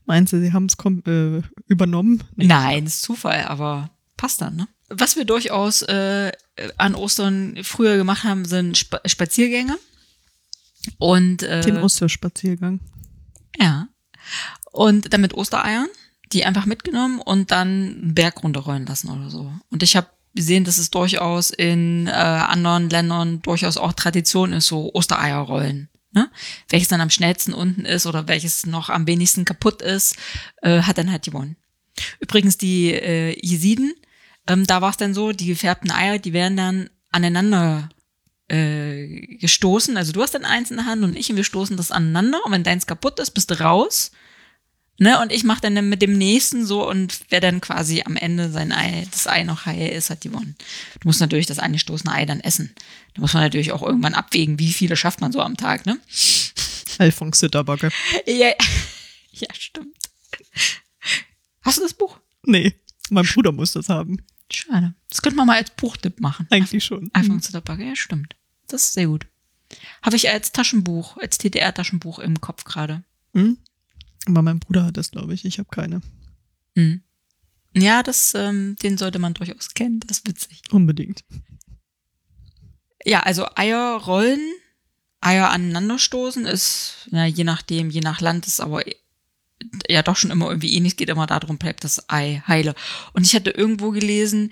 Meinst du, sie haben es äh, übernommen? Nein, ist Zufall, aber passt dann, ne? Was wir durchaus äh, an Ostern früher gemacht haben, sind Spa Spaziergänge. Und äh, Den Osterspaziergang. Ja. Und dann mit Ostereiern, die einfach mitgenommen und dann einen Berg runterrollen lassen oder so. Und ich habe gesehen, dass es durchaus in äh, anderen Ländern durchaus auch Tradition ist, so Ostereierrollen. Ne? Welches dann am schnellsten unten ist oder welches noch am wenigsten kaputt ist, äh, hat dann halt gewonnen. Übrigens die äh, Jesiden, ähm, da war es dann so, die gefärbten Eier, die werden dann aneinander äh, gestoßen. Also du hast dann eins in der Hand und ich und wir stoßen das aneinander und wenn deins kaputt ist, bist du raus. Ne, und ich mache dann mit dem nächsten so und wer dann quasi am Ende sein Ei, das Ei noch heil ist, hat gewonnen. Du musst natürlich das angestoßene Ei dann essen. Da muss man natürlich auch irgendwann abwägen, wie viele schafft man so am Tag, ne? Zitterbacke. Ja, ja, stimmt. Hast du das Buch? Nee, mein Bruder muss das haben. Schade. Das könnte man mal als Buchtipp machen. Eigentlich schon. iPhone zu der Backe, ja, stimmt. Das ist sehr gut. Habe ich als Taschenbuch, als TTR-Taschenbuch im Kopf gerade. Hm? Aber mein Bruder hat das, glaube ich. Ich habe keine. Mhm. Ja, das, ähm, den sollte man durchaus kennen. Das ist witzig. Unbedingt. Ja, also Eier rollen, Eier aneinanderstoßen ist, na, je nachdem, je nach Land ist aber ja doch schon immer irgendwie ähnlich. Geht immer darum, bleibt das Ei heile. Und ich hatte irgendwo gelesen,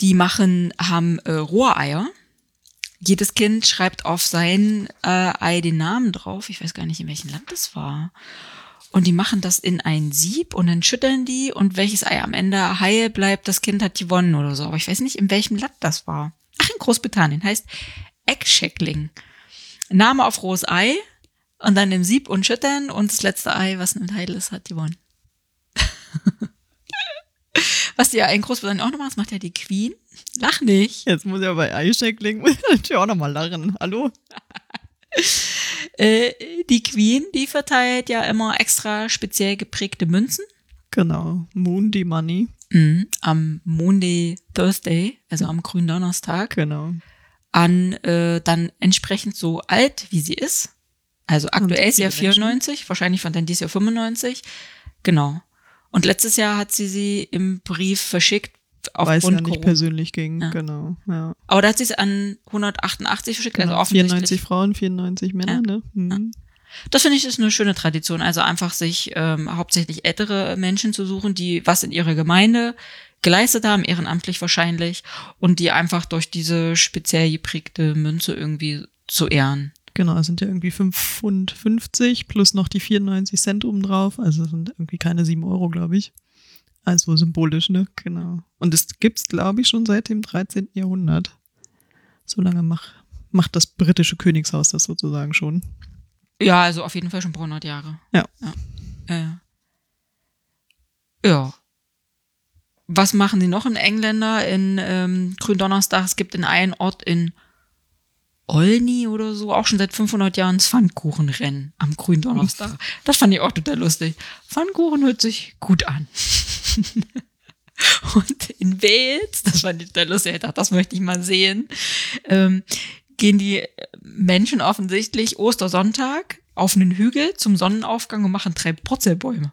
die machen, haben äh, Rohreier. Jedes Kind schreibt auf sein äh, Ei den Namen drauf. Ich weiß gar nicht, in welchem Land das war. Und die machen das in ein Sieb und dann schütteln die und welches Ei am Ende heil bleibt, das Kind hat gewonnen oder so. Aber ich weiß nicht, in welchem Land das war. Ach, in Großbritannien. Heißt Eggshackling. Name auf rohes Ei und dann im Sieb und schütteln und das letzte Ei, was nicht heil ist, hat gewonnen. was die ja in Großbritannien auch noch machen, das macht ja die Queen. Lach nicht. Jetzt muss ich aber bei ich natürlich auch nochmal lachen. Hallo? Äh, die Queen, die verteilt ja immer extra speziell geprägte Münzen. Genau. Moondy Money. Mhm. Am Monday Thursday, also am grünen Donnerstag, Genau. an äh, dann entsprechend so alt, wie sie ist. Also aktuell ist sie ja viele Menschen. 94, wahrscheinlich von dann dies Jahr 95. Genau. Und letztes Jahr hat sie sie im Brief verschickt Weil es ja aufgrund nicht persönlich ging. Ja. Genau. Ja. Aber da hat sie es an 188 verschickt, also genau. offensichtlich. 94 Frauen, 94 Männer, Ja. ne? Mhm. Das finde ich ist eine schöne Tradition. Also einfach sich ähm, hauptsächlich ältere Menschen zu suchen, die was in ihrer Gemeinde geleistet haben, ehrenamtlich wahrscheinlich, und die einfach durch diese speziell geprägte Münze irgendwie zu ehren. Genau, es sind ja irgendwie 5 Pfund 50 plus noch die 94 Cent obendrauf. Also es sind irgendwie keine 7 Euro, glaube ich. Also symbolisch, ne? Genau. Und es gibt's, glaube ich, schon seit dem 13. Jahrhundert. So lange mach, macht das britische Königshaus das sozusagen schon. Ja, also auf jeden Fall schon ein paar hundert Jahre. Ja. Ja. Ja. ja. Was machen die noch in Engländer in ähm, Gründonnerstag? Es gibt in einem Ort in Olney oder so auch schon seit 500 Jahren das Pfannkuchenrennen am Gründonnerstag. Das fand ich auch total lustig. Pfannkuchen hört sich gut an. Und in Wales, das fand ich total lustig, ich dachte, das möchte ich mal sehen, ähm, gehen die Menschen offensichtlich Ostersonntag auf einen Hügel zum Sonnenaufgang und machen drei Purzelbäume.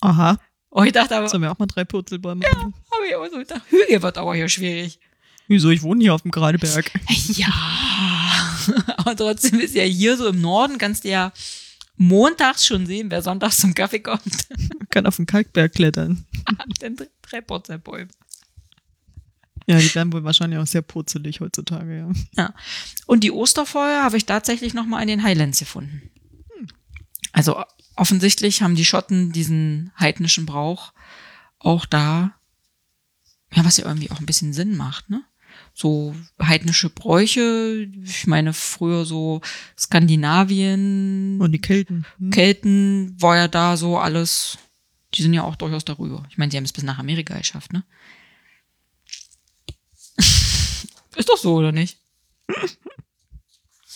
Aha. Oh, ich dachte aber, Sollen wir auch mal drei Purzelbäume machen? habe ich aber so gedacht, Hügel wird aber hier schwierig. Wieso? Ich wohne hier auf dem Gradeberg. Ja, aber trotzdem ist ja hier so im Norden, kannst du ja montags schon sehen, wer sonntags zum Kaffee kommt. Man kann auf den Kalkberg klettern. Dann drei Purzelbäume. Ja, die werden wohl wahrscheinlich auch sehr purzelig heutzutage, ja. Ja. Und die Osterfeuer habe ich tatsächlich nochmal in den Highlands gefunden. Also offensichtlich haben die Schotten diesen heidnischen Brauch auch da, ja, was ja irgendwie auch ein bisschen Sinn macht, ne? So heidnische Bräuche, ich meine früher so Skandinavien, Und die Kelten. Hm? Kelten war ja da so alles, die sind ja auch durchaus darüber. Ich meine, sie haben es bis nach Amerika geschafft, ne? Ist doch so, oder nicht?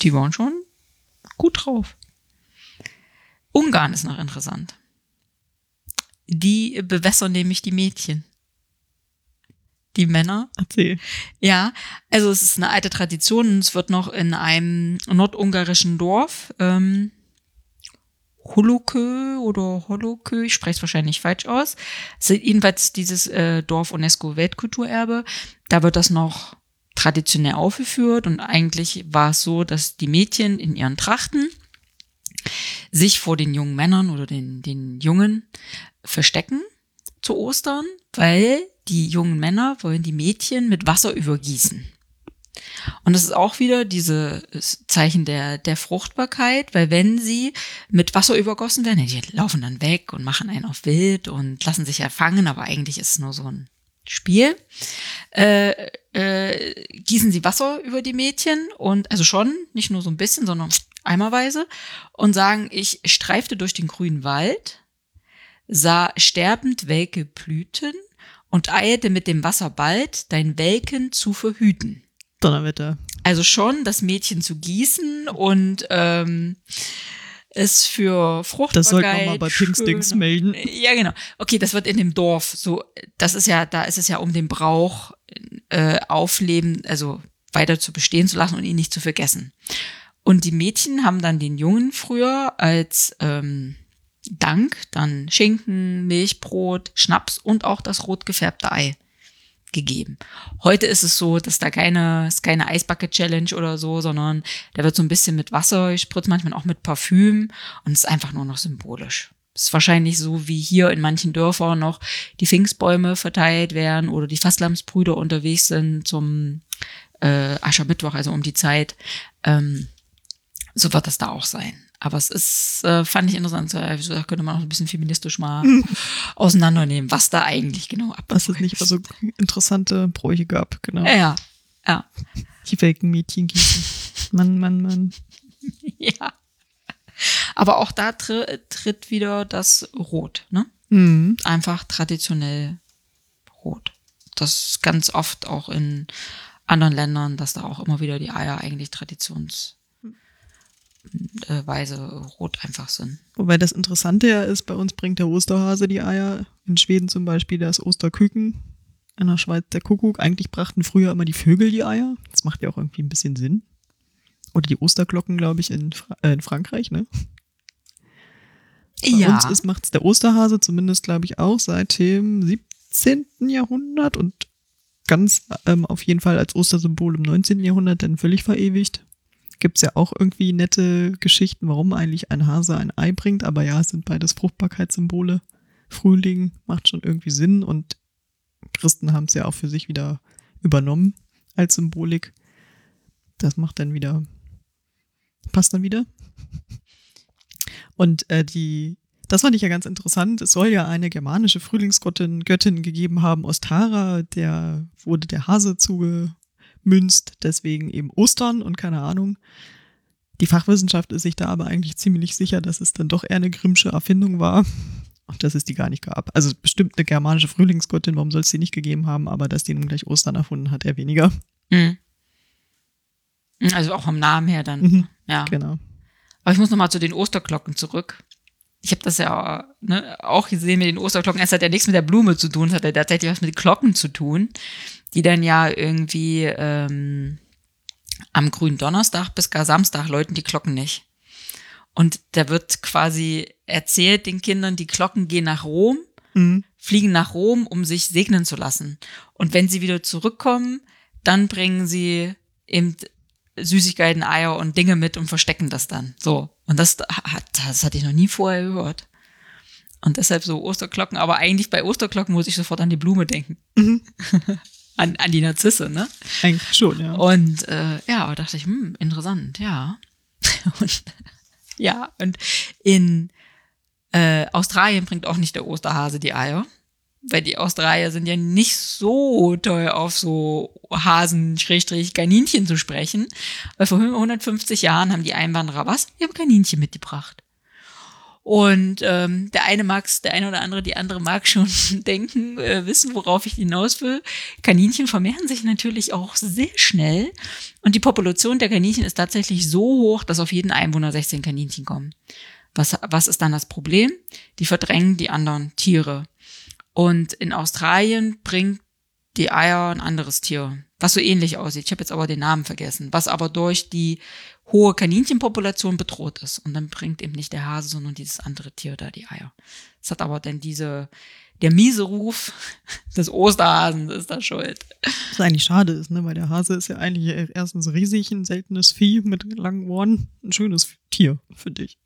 Die waren schon gut drauf. Ungarn ist noch interessant. Die bewässern nämlich die Mädchen. Die Männer. Erzähl. Ja, also es ist eine alte Tradition. Es wird noch in einem nordungarischen Dorf, ähm, Holokö oder Holokö, ich spreche es wahrscheinlich falsch aus. Ist jedenfalls dieses äh, Dorf UNESCO-Weltkulturerbe. Da wird das noch traditionell aufgeführt und eigentlich war es so, dass die Mädchen in ihren Trachten sich vor den jungen Männern oder den, den Jungen verstecken zu Ostern, weil die jungen Männer wollen die Mädchen mit Wasser übergießen. Und das ist auch wieder dieses Zeichen der, der Fruchtbarkeit, weil wenn sie mit Wasser übergossen werden, die laufen dann weg und machen einen auf wild und lassen sich erfangen, aber eigentlich ist es nur so ein Spiel. Äh, äh, gießen sie Wasser über die Mädchen und also schon, nicht nur so ein bisschen, sondern eimerweise und sagen, ich streifte durch den grünen Wald, sah sterbend welke Blüten und eilte mit dem Wasser bald, dein Welken zu verhüten. Donnerwetter. Also schon das Mädchen zu gießen und ähm, es für Fruchtbarkeit. Das sollten wir mal bei Pinkstings melden. Ja, genau. Okay, das wird in dem Dorf so, das ist ja, da ist es ja um den Brauch äh, aufleben, also weiter zu bestehen zu lassen und ihn nicht zu vergessen. Und die Mädchen haben dann den Jungen früher als ähm, Dank dann Schinken, Milchbrot, Schnaps und auch das rot gefärbte Ei gegeben. Heute ist es so, dass da keine, ist keine Eisbucket Challenge oder so, sondern da wird so ein bisschen mit Wasser gespritzt, manchmal auch mit Parfüm und ist einfach nur noch symbolisch. Ist wahrscheinlich so, wie hier in manchen Dörfern noch die Pfingstbäume verteilt werden oder die Fastlamsbrüder unterwegs sind zum äh, Aschermittwoch, also um die Zeit. Ähm, so wird das da auch sein. Aber es ist, äh, fand ich interessant, wieso, da könnte man auch ein bisschen feministisch mal auseinandernehmen, was da eigentlich genau abläuft. Was es nicht so interessante Bräuche gab, genau. Ja, ja, Die welken Mädchen gießen. Mann, Mann, Mann. ja. Aber auch da tr tritt wieder das Rot, ne? Mhm. Einfach traditionell Rot. Das ist ganz oft auch in anderen Ländern, dass da auch immer wieder die Eier eigentlich traditionsweise rot einfach sind. Wobei das Interessante ja ist, bei uns bringt der Osterhase die Eier. In Schweden zum Beispiel das Osterküken. In der Schweiz der Kuckuck. Eigentlich brachten früher immer die Vögel die Eier. Das macht ja auch irgendwie ein bisschen Sinn. Oder die Osterglocken, glaube ich, in, Fra äh, in Frankreich, ne? Bei uns ist, macht's der Osterhase zumindest, glaube ich, auch seit dem 17. Jahrhundert und ganz ähm, auf jeden Fall als Ostersymbol im 19. Jahrhundert dann völlig verewigt. Gibt's ja auch irgendwie nette Geschichten, warum eigentlich ein Hase ein Ei bringt, aber ja, es sind beides Fruchtbarkeitssymbole. Frühling macht schon irgendwie Sinn und Christen haben es ja auch für sich wieder übernommen als Symbolik. Das macht dann wieder, passt dann wieder. Und äh, die, das fand ich ja ganz interessant. Es soll ja eine germanische Frühlingsgöttin Göttin gegeben haben, Ostara, der wurde der Hase zugemünzt, deswegen eben Ostern und keine Ahnung. Die Fachwissenschaft ist sich da aber eigentlich ziemlich sicher, dass es dann doch eher eine Grimmsche Erfindung war und dass es die gar nicht gab. Also bestimmt eine germanische Frühlingsgöttin, warum soll es die nicht gegeben haben, aber dass die nun gleich Ostern erfunden hat, eher weniger. Mhm. Also auch vom Namen her dann. Mhm. Ja. Genau. Aber ich muss nochmal zu den Osterglocken zurück. Ich habe das ja ne, auch gesehen mit den Osterglocken. Es hat ja nichts mit der Blume zu tun, es hat ja tatsächlich was mit Glocken zu tun, die dann ja irgendwie ähm, am grünen Donnerstag bis gar Samstag läuten die Glocken nicht. Und da wird quasi erzählt den Kindern, die Glocken gehen nach Rom, Mhm. fliegen nach Rom, um sich segnen zu lassen. Und wenn sie wieder zurückkommen, dann bringen sie eben Süßigkeiten, Eier und Dinge mit und verstecken das dann. So. Und das, hat- das hatte ich noch nie vorher gehört. Und deshalb so Osterglocken, aber eigentlich bei Osterglocken muss ich sofort an die Blume denken. Mhm. an, an die Narzisse, ne? Eigentlich schon, ja. Und äh, ja, aber dachte ich, hm, interessant, ja. und, ja, und in äh, Australien bringt auch nicht der Osterhase die Eier. Weil die Australier sind ja nicht so toll auf so Hasen, Schrägstrich, Kaninchen zu sprechen. Weil vor 150 Jahren haben die Einwanderer was? Die haben Kaninchen mitgebracht. Und ähm, der eine mag's, der eine oder andere, die andere mag schon denken, äh, wissen, worauf ich hinaus will. Kaninchen vermehren sich natürlich auch sehr schnell. Und die Population der Kaninchen ist tatsächlich so hoch, dass auf jeden Einwohner 16 Kaninchen kommen. Was, was ist dann das Problem? Die verdrängen die anderen Tiere. Und in Australien bringt die Eier ein anderes Tier, was so ähnlich aussieht. Ich habe jetzt aber den Namen vergessen, was aber durch die hohe Kaninchenpopulation bedroht ist. Und dann bringt eben nicht der Hase, sondern dieses andere Tier da die Eier. Es hat aber dann diese, der miese Ruf des Osterhasen ist da schuld. Was eigentlich schade ist, ne? weil der Hase ist ja eigentlich erstens riesig, ein seltenes Vieh mit langen Ohren. Ein schönes Tier, finde ich.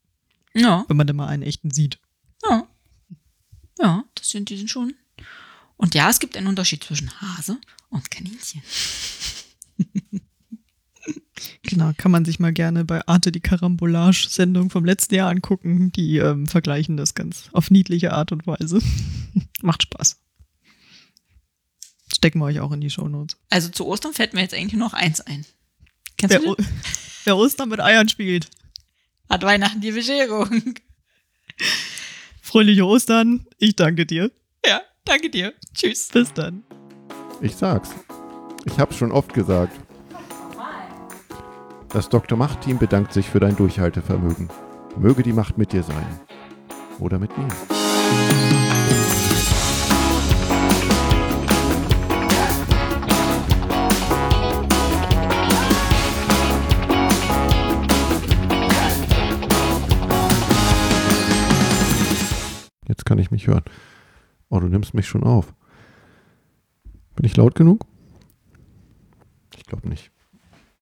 Ja. Wenn man denn mal einen echten sieht. Ja. Ja, das sind, die sind schon. Und ja, es gibt einen Unterschied zwischen Hase und Kaninchen. Genau, kann man sich mal gerne bei Arte die Karambolage-Sendung vom letzten Jahr angucken. Die ähm, vergleichen das ganz auf niedliche Art und Weise. Macht Spaß. Stecken wir euch auch in die Shownotes. Also zu Ostern fällt mir jetzt eigentlich nur noch eins ein. Kennst Wer, wer Ostern mit Eiern spielt. Hat Weihnachten die Bescherung. Fröhliche Ostern. Ich danke dir. Ja, danke dir. Tschüss. Bis dann. Ich sag's. Ich hab's schon oft gesagt. Das Dr. Macht-Team bedankt sich für dein Durchhaltevermögen. Möge die Macht mit dir sein. Oder mit mir. Jetzt kann ich mich hören. Oh, du nimmst mich schon auf. Bin ich laut genug? Ich glaube nicht.